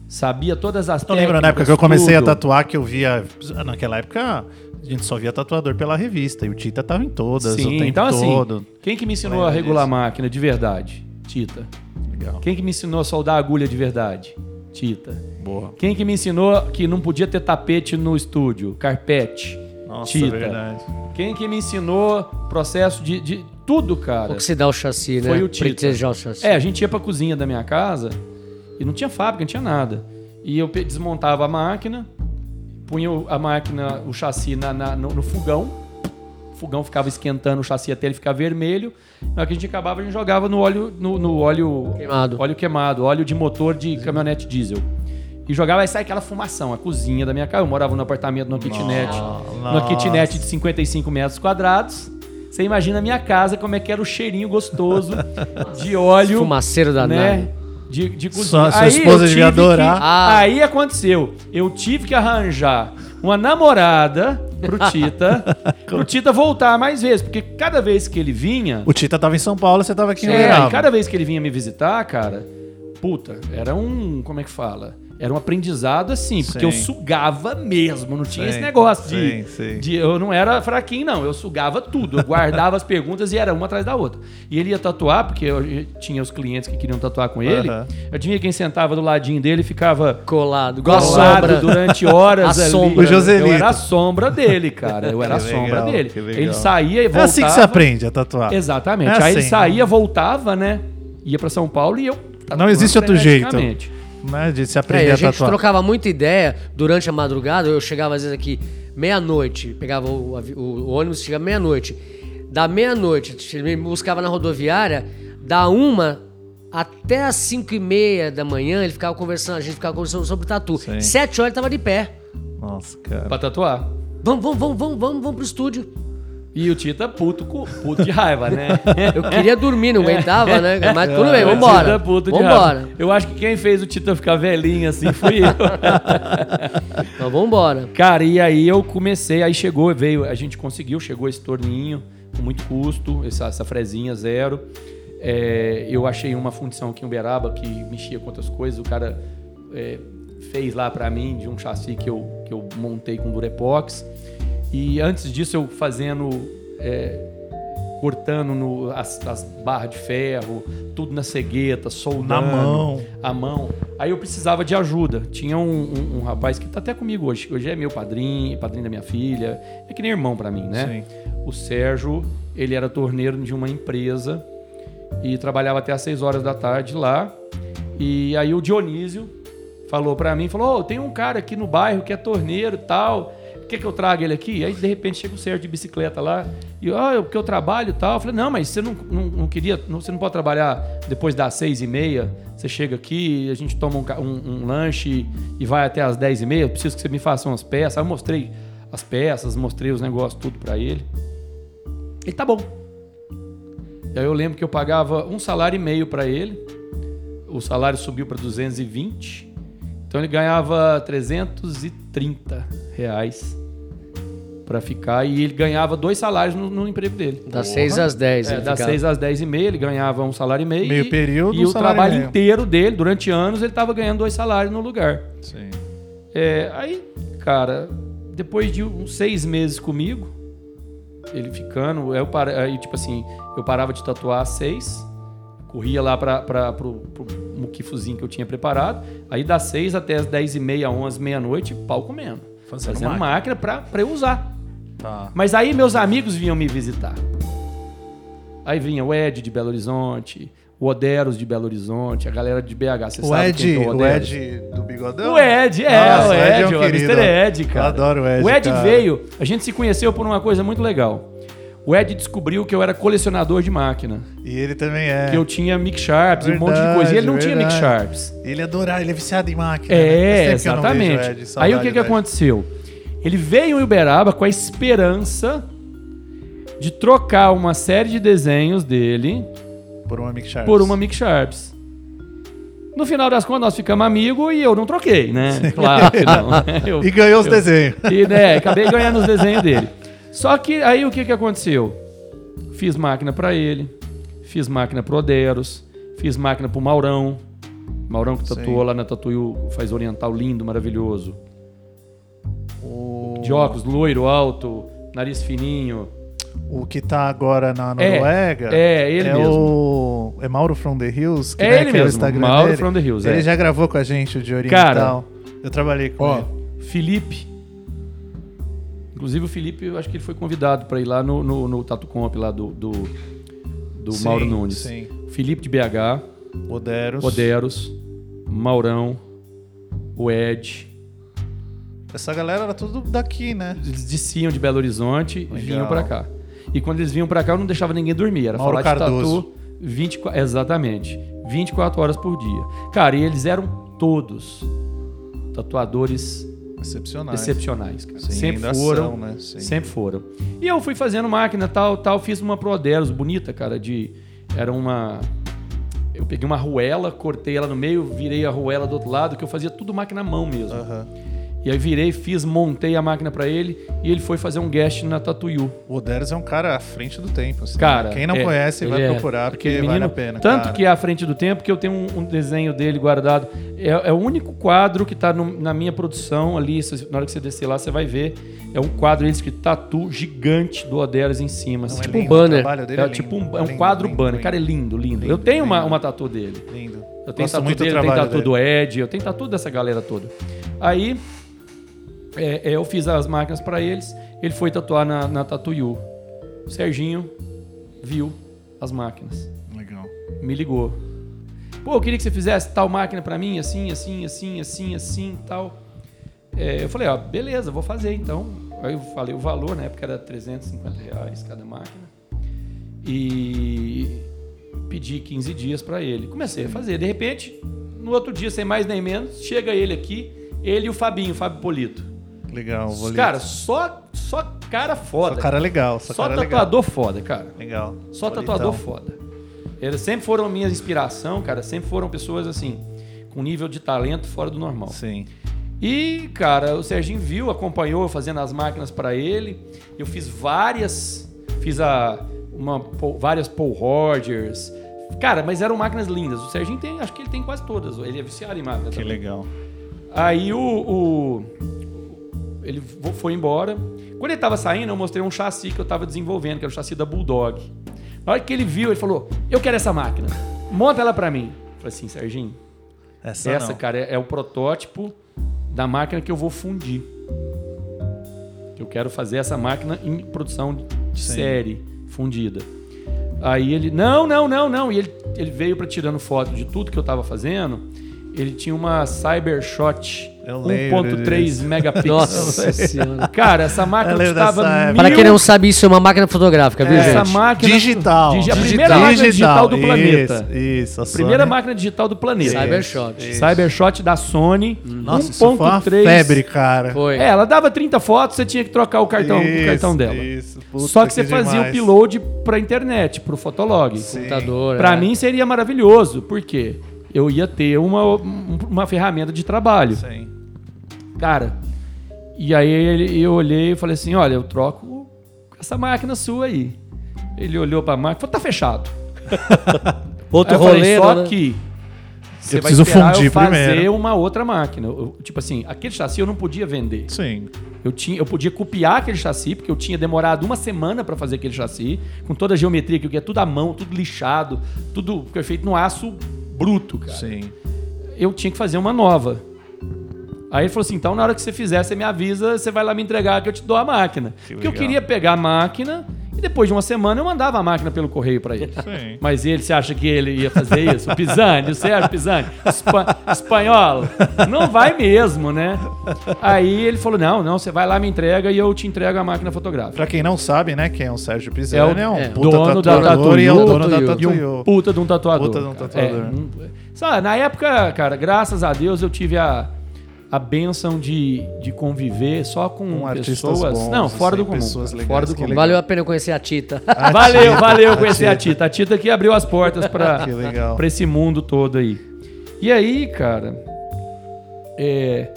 Sabia todas as Eu lembro na época técnicas, que eu comecei tudo. a tatuar que eu via. Naquela época a gente só via tatuador pela revista e o Tita tava em todas o Sim, tempo então assim, todo. quem que me ensinou a regular a disso. máquina de verdade? Tita. Legal. Quem que me ensinou a soldar a agulha de verdade? Tita. Boa. Quem que me ensinou que não podia ter tapete no estúdio? Carpete. Nossa, Tita. verdade. Quem que me ensinou processo de, de tudo, cara? Oxidar o chassi, né? Foi o Tita. Pretejar o chassi. É, a gente ia pra cozinha da minha casa e não tinha fábrica, não tinha nada. E eu desmontava a máquina, punha o- a máquina, o chassi na, na- no, no fogão. O fogão ficava esquentando o chassi até ele ficar vermelho. Na hora que a gente acabava, a gente jogava no óleo, no, no óleo Queimado. óleo queimado, óleo de motor de caminhonete diesel. E jogava e sai aquela fumação, a cozinha da minha casa. Eu morava no apartamento, numa kitnet, numa Nossa. kitnet de 55 metros quadrados. Você imagina a minha casa, como é que era o cheirinho gostoso de óleo. Fumaceiro danado. né? De, de cozinha. Sua- sua Aí esposa devia tive que- adorar. Ah. Aí aconteceu. Eu tive que arranjar uma namorada pro Tita, pro Tita voltar mais vezes. Porque cada vez que ele vinha. O Tita tava em São Paulo, você tava aqui em É, Uberaba. e cada vez que ele vinha me visitar, cara, puta, era um. Como é que fala? Era um aprendizado assim, porque Sim. eu sugava mesmo, não tinha Sim, esse negócio de, sim, sim. de- Eu não era fraquinho, não, eu sugava tudo, eu guardava as perguntas e era uma atrás da outra. E ele ia tatuar, porque eu tinha os clientes que queriam tatuar com ele. Aham. Adivinha quem sentava do ladinho dele e ficava Colado. Colado sombra. durante horas A ali. sombra. O Joselito. Eu era a sombra dele, cara. Eu era a sombra legal, dele. Ele saía e É voltava. assim que você aprende a tatuar. Exatamente. É Aí ele assim. saía, voltava, né? Ia pra São Paulo e eu. Não existe outro jeito. Né, de se É, aprender e a a gente tatuar. trocava muita ideia durante a madrugada. Eu chegava às vezes aqui meia-noite, pegava o, o- o ônibus, chegava meia-noite. Da meia-noite, me buscava na rodoviária, da uma até as cinco e meia da manhã, ele ficava conversando, a gente ficava conversando sobre tatu. Sim. Sete horas ele tava de pé. Nossa, cara. Pra tatuar. Vamos, vamos, vamos, vamos, vamos, vamos pro estúdio. E o Tita puto, puto de raiva, né? Eu queria dormir, não aguentava, né? Mas tudo bem, O vambora. Tita puto de Vambora. raiva. Eu acho que quem fez o Tita ficar velhinho assim fui eu. Então vambora. Cara, e aí eu comecei, aí chegou, veio, a gente conseguiu, chegou esse torninho com muito custo, essa, essa frezinha zero. É, eu achei uma fundição aqui em Uberaba que mexia com outras coisas, o cara é, fez lá pra mim de um chassi que eu, que eu montei com Durepox. E antes disso eu fazendo é, cortando no- as, as barras de ferro, tudo na cegueta, soldando. Na mão. A mão. Aí eu precisava de ajuda. Tinha um, um- um rapaz que tá até comigo hoje. Hoje é meu padrinho, padrinho da minha filha. É que nem irmão pra mim, né? O Sérgio, ele era torneiro de uma empresa e trabalhava até às 6 horas da tarde lá. E aí o Dionísio falou pra mim, falou, ô, tem um cara aqui no bairro que é torneiro e tal, quer que eu traga ele aqui? Aí de repente chega o Sérgio de bicicleta lá, e ah, eu, porque eu trabalho e tal. Eu falei, não, mas você não, não, não queria, não- você não pode trabalhar depois das seis e meia, você chega aqui, a gente toma um, um- um lanche e vai até às dez e meia, eu preciso que você me faça umas peças. Aí eu mostrei as peças, mostrei os negócios, tudo pra ele. Ele, tá bom. E aí eu lembro que eu pagava um salário e meio pra ele, o salário subiu para 220, então ele ganhava 330 reais para ficar e ele ganhava dois salários no, no emprego dele. Das 6 às 10. É, ele das ficava. 6 às 10 e meia ele ganhava um salário e meio. Meio e, período, E um o salário e trabalho meio. inteiro dele, durante anos, ele estava ganhando dois salários no lugar. Sim. É, aí, cara, depois de uns seis meses comigo, ele ficando, eu para, aí, tipo assim, eu parava de tatuar às seis, corria lá para pro, pro muquifuzinho que eu tinha preparado, aí das seis até as dez e meia, onze, meia-noite, pau comendo. Fazendo Fazendo máquina. máquina pra, pra eu usar. Tá. Mas aí meus amigos vinham me visitar. Aí vinha o Ed de Belo Horizonte, o Oderos de Belo Horizonte, a galera de BH. Você O sabe Ed, quem que é o Oderos? Ed do bigodão? O Ed, é, Nossa, o Ed, é um o. Mr. Ed, cara. Eu adoro o Ed, O Ed cara. veio, a gente se conheceu por uma coisa muito legal. O Ed descobriu que eu era colecionador de máquina. E ele também é. Que eu tinha Mic Sharps e um monte de Verdade, coisa. E ele não tinha Mic verdade. Sharps. Ele adora, ele é viciado em máquina. né? É, vejo exatamente. o Ed, Aí o que, que aconteceu? Ele veio em Uberaba com a esperança de trocar uma série de desenhos dele Por uma Mic Sharps. por uma Mic Sharps. No final das contas, nós ficamos amigos e eu não troquei, né? Claro que não. Eu- E ganhou os eu- desenhos. E, né, acabei ganhando os desenhos dele. Só que aí o que, que aconteceu? Fiz máquina pra ele, fiz máquina pro Oderos, fiz máquina pro Maurão. Maurão que tatuou Sim. lá na Tatuiu, faz oriental lindo, maravilhoso. O, De óculos, loiro, alto, nariz fininho. o que tá agora na É, Noruega. é, ele é mesmo. O, é Mauro from the Hills? Que É né, ele é mesmo, Instagram Mauro dele. from the Hills, Ele é. já gravou com a gente o de Oriental. eu trabalhei com Ó, ele. Felipe. Inclusive o Felipe, eu acho que ele foi convidado para ir lá no, no, no Tatu Comp lá do, do, do Sim, Mauro Nunes. sim. Felipe de BH, Oderos. Oderos, Maurão, o Ed. Essa galera era tudo daqui, né? Eles desciam de Belo Horizonte e vinham para cá. E quando eles vinham para cá, eu não deixava ninguém dormir. Era Mauro falar de Cardoso. tatu 24, exatamente. 24 horas por dia. Cara, e eles eram todos tatuadores Excepcionais. excepcionais, cara. Sim, sempre foram, né? Sim. sempre foram. E eu fui fazendo máquina, tal, tal, fiz uma Proderos bonita, cara, de era uma eu peguei uma arruela, cortei ela no meio, virei a arruela do outro lado, que eu fazia tudo máquina à mão mesmo. Aham. E aí virei, fiz, montei a máquina pra ele e ele foi fazer um guest na Tatuyu. O Oderos é um cara à frente do tempo. assim. Cara, Quem não é, conhece vai é procurar, porque aquele vale a menino, pena. Tanto cara. que é à frente do tempo que eu tenho um, um desenho dele guardado. É, é o único quadro que tá no- na minha produção ali. na hora que você descer lá, você vai ver. É um quadro ele escrito tatu gigante do Oderos em cima. Assim, é tipo lindo, um banner. É, é tipo lindo, um, é um lindo, quadro lindo, banner. lindo. Cara, é lindo, lindo. eu Lindo, tenho uma, lindo. uma tatu dele. Lindo. Eu tenho Gosto tatu muito dele, eu tenho tatu do Ed, eu tenho tatu dessa galera toda. Aí é, é, eu fiz as máquinas pra eles, ele foi tatuar na, na Tatuyu. O Serginho viu as máquinas, Legal. me ligou. Pô, eu queria que você fizesse tal máquina pra mim, assim, assim, assim, assim, assim, tal. É, eu falei, ó, beleza, vou fazer então. Aí eu falei o valor, na época era 350 reais cada máquina. E pedi 15 dias pra ele. Comecei a fazer. De repente, no outro dia, sem mais nem menos, chega ele aqui, ele e o Fabinho, o Fábio Polito. Legal, Bolito. Cara, só, só cara foda. Só cara legal, só, Só cara legal. tatuador foda, cara. Legal. Só Bolitão. tatuador foda. Eles sempre foram minha inspiração, cara. Sempre foram pessoas assim, com nível de talento fora do normal. Sim. E, cara, o Serginho viu, acompanhou fazendo as máquinas pra ele. Eu fiz várias, fiz a, uma, várias Paul Rogers. Cara, mas eram máquinas lindas. O Serginho tem, acho que ele tem quase todas. Ele é viciado em máquina. Que também. legal. Aí o, o- ele foi embora. Quando ele tava saindo, eu mostrei um chassi que eu tava desenvolvendo, que era o chassi da Bulldog. Na hora que ele viu, ele falou: Eu quero essa máquina. Monta ela pra mim. Eu falei assim, Serginho, Essa, essa, cara, é, é o protótipo da máquina que eu vou fundir. Eu quero fazer essa máquina em produção de Sim. série, Aí ele, não, não, não, não. E ele, ele veio para tirando foto de tudo que eu tava fazendo. Ele tinha uma Cybershot 1.3 disso. megapixels. Nossa senhora. Cara, essa máquina custava mil... Para quem não sabe, isso é uma máquina fotográfica, viu, essa gente? máquina Digital. Digi- a primeira máquina digital do planeta. Isso, isso. a Primeira Sony. máquina digital do planeta. Cybershot. Cybershot da Sony. Nossa, isso foi uma 1.3. febre, cara. Foi. É, ela dava 30 fotos, você tinha que trocar o cartão, o Isso, cartão dela. Isso, puta Só que você fazia demais. o upload pra internet, pro Fotolog. Computador. Pra é. mim seria maravilhoso, porque eu ia ter uma, uma ferramenta de trabalho. Sim. Cara, e aí ele, eu olhei e falei assim: olha, eu troco essa máquina sua aí. Ele olhou pra máquina e falou: tá fechado. Outro eu falei, rolê, só né? que você Eu vai preciso fundir eu fazer primeiro. uma outra máquina. Eu- tipo assim, aquele chassi eu não podia vender. Sim. Eu, tinha, eu podia copiar aquele chassi, porque eu tinha demorado uma semana para fazer aquele chassi, com toda a geometria, que é tudo à mão, tudo lixado, tudo que é feito no aço bruto, cara. Sim. Eu tinha que fazer uma nova. Aí ele falou assim: então na hora que você fizer, você me avisa, você vai lá me entregar que eu te dou a máquina. porque eu legal. queria pegar a máquina e depois de uma semana eu mandava a máquina pelo correio para ele. Sim. Mas ele, você acha que ele ia fazer isso? O Pisani, o Sérgio Pisani, espa- espanhol, não vai mesmo, né? Aí ele falou: não, não, você vai lá, me entrega e eu te entrego a máquina fotográfica. Pra quem não sabe, né, quem é o Sérgio Pisani, É é, o- um é, puta dono da tatuador e é o dono da Tatuyu. E um puta de um tatuador. Puta de um cara. tatuador. É, um- sabe, na época, cara, graças a Deus eu tive a, a benção de, de conviver só com, Com artistas pessoas. bons, não, fora assim, do comum. pessoas legais, fora do comum. legal. Valeu a pena eu conhecer a Tita. Valeu, valeu conhecer a Tita. A Tita que abriu as portas para esse mundo todo aí. E aí, cara, é,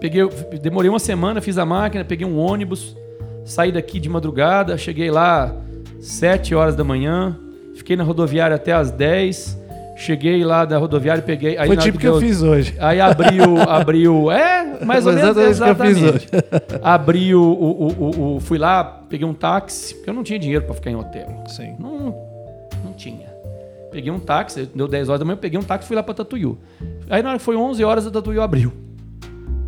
peguei, demorei uma semana, fiz a máquina, peguei um ônibus, saí daqui de madrugada, cheguei lá 7 horas da manhã, fiquei na rodoviária até as 10, cheguei lá da rodoviária e peguei... Aí Foi tipo que eu deu- fiz hoje. Aí abriu, abriu, é, mais ou menos exatamente isso que eu fiz exatamente. Abriu, o, o, o, o- fui lá, peguei um táxi, porque eu não tinha dinheiro para ficar em hotel. Sim. Não, não tinha. Peguei um táxi, deu 10 horas da manhã, eu peguei um táxi e fui lá pra Tatuyu. Aí na hora que foi 11 horas, a Tatuyu abriu.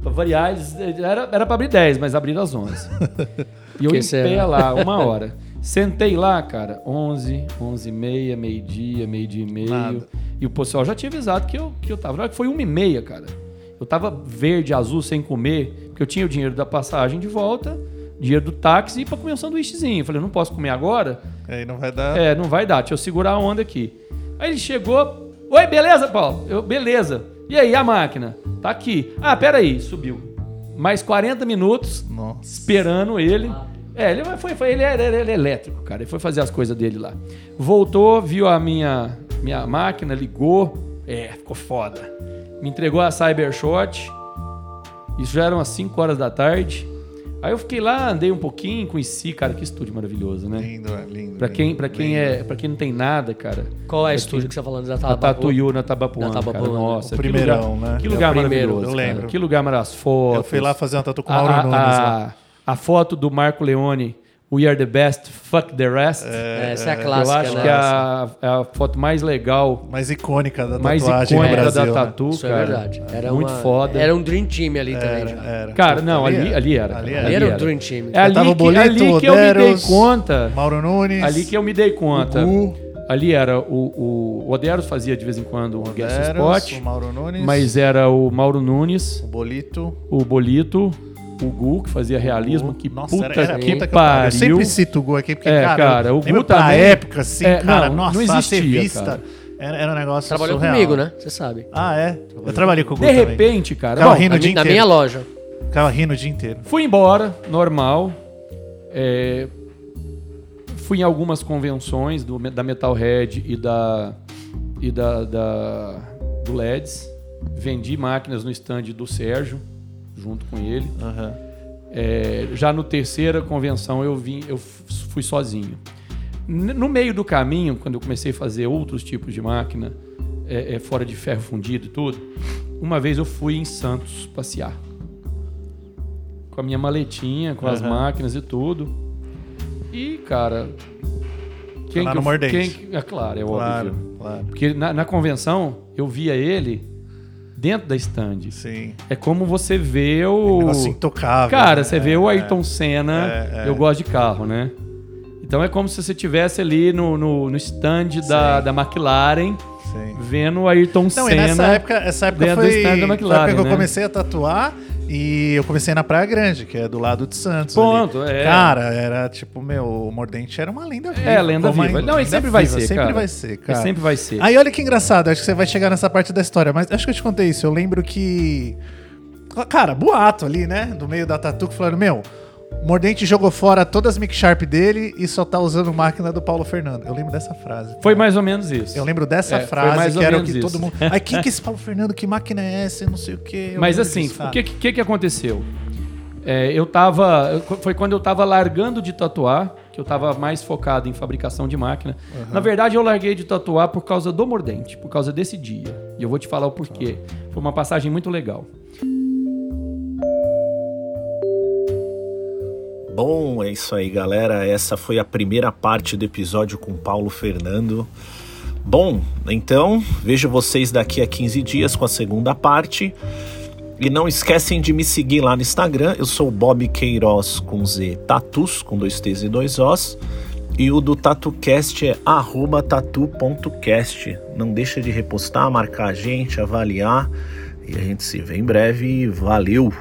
Pra variar, era, era pra abrir 10, mas abriram às 11. E eu em pé lá, uma hora. Sentei lá, cara, 11, 11 e meia, meio-dia, meio-dia e meio. Nada. E o pessoal já tinha avisado que eu, que eu tava. Na hora que foi uma e meia, cara. Eu tava verde, azul, sem comer, porque eu tinha o dinheiro da passagem de volta, dinheiro do táxi e pra comer um sanduíchezinho. Eu falei, eu não posso comer agora, Aí não vai dar. é, não vai dar, deixa eu segurar a onda aqui. Aí ele chegou, oi, beleza, Paulo? Eu, beleza. E aí, a máquina? Tá aqui. Ah, peraí, subiu. Mais 40 minutos Nossa. esperando ele. É, ele foi, foi ele, é, ele é elétrico, cara. Ele foi fazer as coisas dele lá. Voltou, viu a minha, minha máquina, ligou. É, ficou foda. Me entregou a Cybershot. Isso já eram umas 5 horas da tarde. Aí eu fiquei lá, andei um pouquinho, conheci, cara, que estúdio maravilhoso, né? Lindo, é lindo. Pra quem, pra quem lindo. é, para quem não tem nada, cara. Qual é o É estúdio que- que você tá falando? Da A Tabapu? Tatuyu na Tabapuã, Na Tabapuã, cara. né? Nossa, O que primeirão, lugar, né? Que É o lugar primeiro, maravilhoso, eu cara. lembro. Que lugar maravilhoso. Fotos. Eu fui lá fazer uma tatu com o a, Mauro a- Nunes lá. A, foto do Marco Leone, We Are The Best, Fuck The Rest. É, essa é a eu clássica, acho né? que é a, é a foto mais legal, Mais icônica da mais tatuagem no icônica Brasil. da né? tatu, Isso cara. é verdade. Era Muito uma- foda. Era um Dream Team ali também. Era, era. Cara, não, ali, Ali ali era. Ali era. Ali era o era. Dream Team. É ali que, Bolito, ali que eu me dei conta. Mauro Nunes. Ali que eu me dei conta. Ali era o, o, o Oderos fazia de vez em quando um guest spot, o Mauro Nunes. mas era o Mauro Nunes, O Bolito. o Bolito, o Gu que fazia realismo, que Nossa, puta era, era que puta que pariu. Eu sempre cito o Gu aqui, porque, É, cara, cara, o Gu também- época, assim, É, cara, não, nossa, não existia, vista, cara. era, era um negócio Trabalhou surreal. comigo, né? Você sabe. Ah, é? Eu trabalhei com o Gu De também. repente, cara, Ficava bom, rindo o dia na inteiro. minha loja. Ficava rindo o dia inteiro. Fui embora, normal. É, fui em algumas convenções do, da Metalhead e da e da, da- do LEDs. Vendi máquinas no stand do Sérgio, junto com ele. Aham. É, já no terceira convenção eu vim, eu fui sozinho. No meio do caminho, quando eu comecei a fazer outros tipos de máquina, é, é, fora de ferro fundido e tudo, uma vez eu fui em Santos passear. Com a minha maletinha, com as Aham. máquinas e tudo. E, cara, Quem lá que no eu- quem- é claro, é Claro, óbvio. claro. Porque na, na convenção eu via ele dentro da stand. Sim. É como você vê o. Negócio intocável. Cara, né? você vê o Ayrton Senna. É, é. Eu gosto de carro, né? Então é como se você estivesse ali no, no, no stand da, da McLaren, Sim. vendo o Ayrton Não, Senna. e nessa época, essa época foi, da foi a McLaren, época que eu né? comecei a tatuar e eu comecei na Praia Grande, que é do lado de Santos. Ponto, ali. é. Cara, era tipo, meu, o Mordente era uma lenda viva. É, lenda viva. ainda- Não, lenda sempre vai viva, ser, Sempre cara. vai ser, cara. sempre vai ser. Aí olha que engraçado, acho que você vai chegar nessa parte da história, mas acho que eu te contei isso. Eu lembro que. Cara, boato ali, né? Do meio da tatu, que falaram, meu. Mordente jogou fora todas as Mic Sharp dele e só tá usando máquina do Paulo Fernando. Eu lembro dessa frase. Foi mais ou menos isso. Eu lembro dessa É, frase que era o que isso. todo mundo. Aí, quem que é esse Paulo Fernando? Que máquina é essa? Eu não sei o quê. Eu Mas assim, o que, que, que aconteceu? É, eu tava. Foi quando eu tava largando de tatuar, que eu tava mais focado em fabricação de máquina. Na verdade, eu larguei de tatuar por causa do mordente, por causa desse dia. E eu vou te falar o porquê. Foi uma passagem muito legal. Bom, é isso aí, galera. Essa foi a primeira parte do episódio com Paulo Fernando. Bom, então vejo vocês daqui a 15 dias com a segunda parte. E não esquecem de me seguir lá no Instagram. Eu sou Bob Queiroz com Z Tatus, com dois T's e dois Os. E o do TatuCast é arroba tatu.cast. Não deixa de repostar, marcar a gente, avaliar. E a gente se vê em breve. Valeu!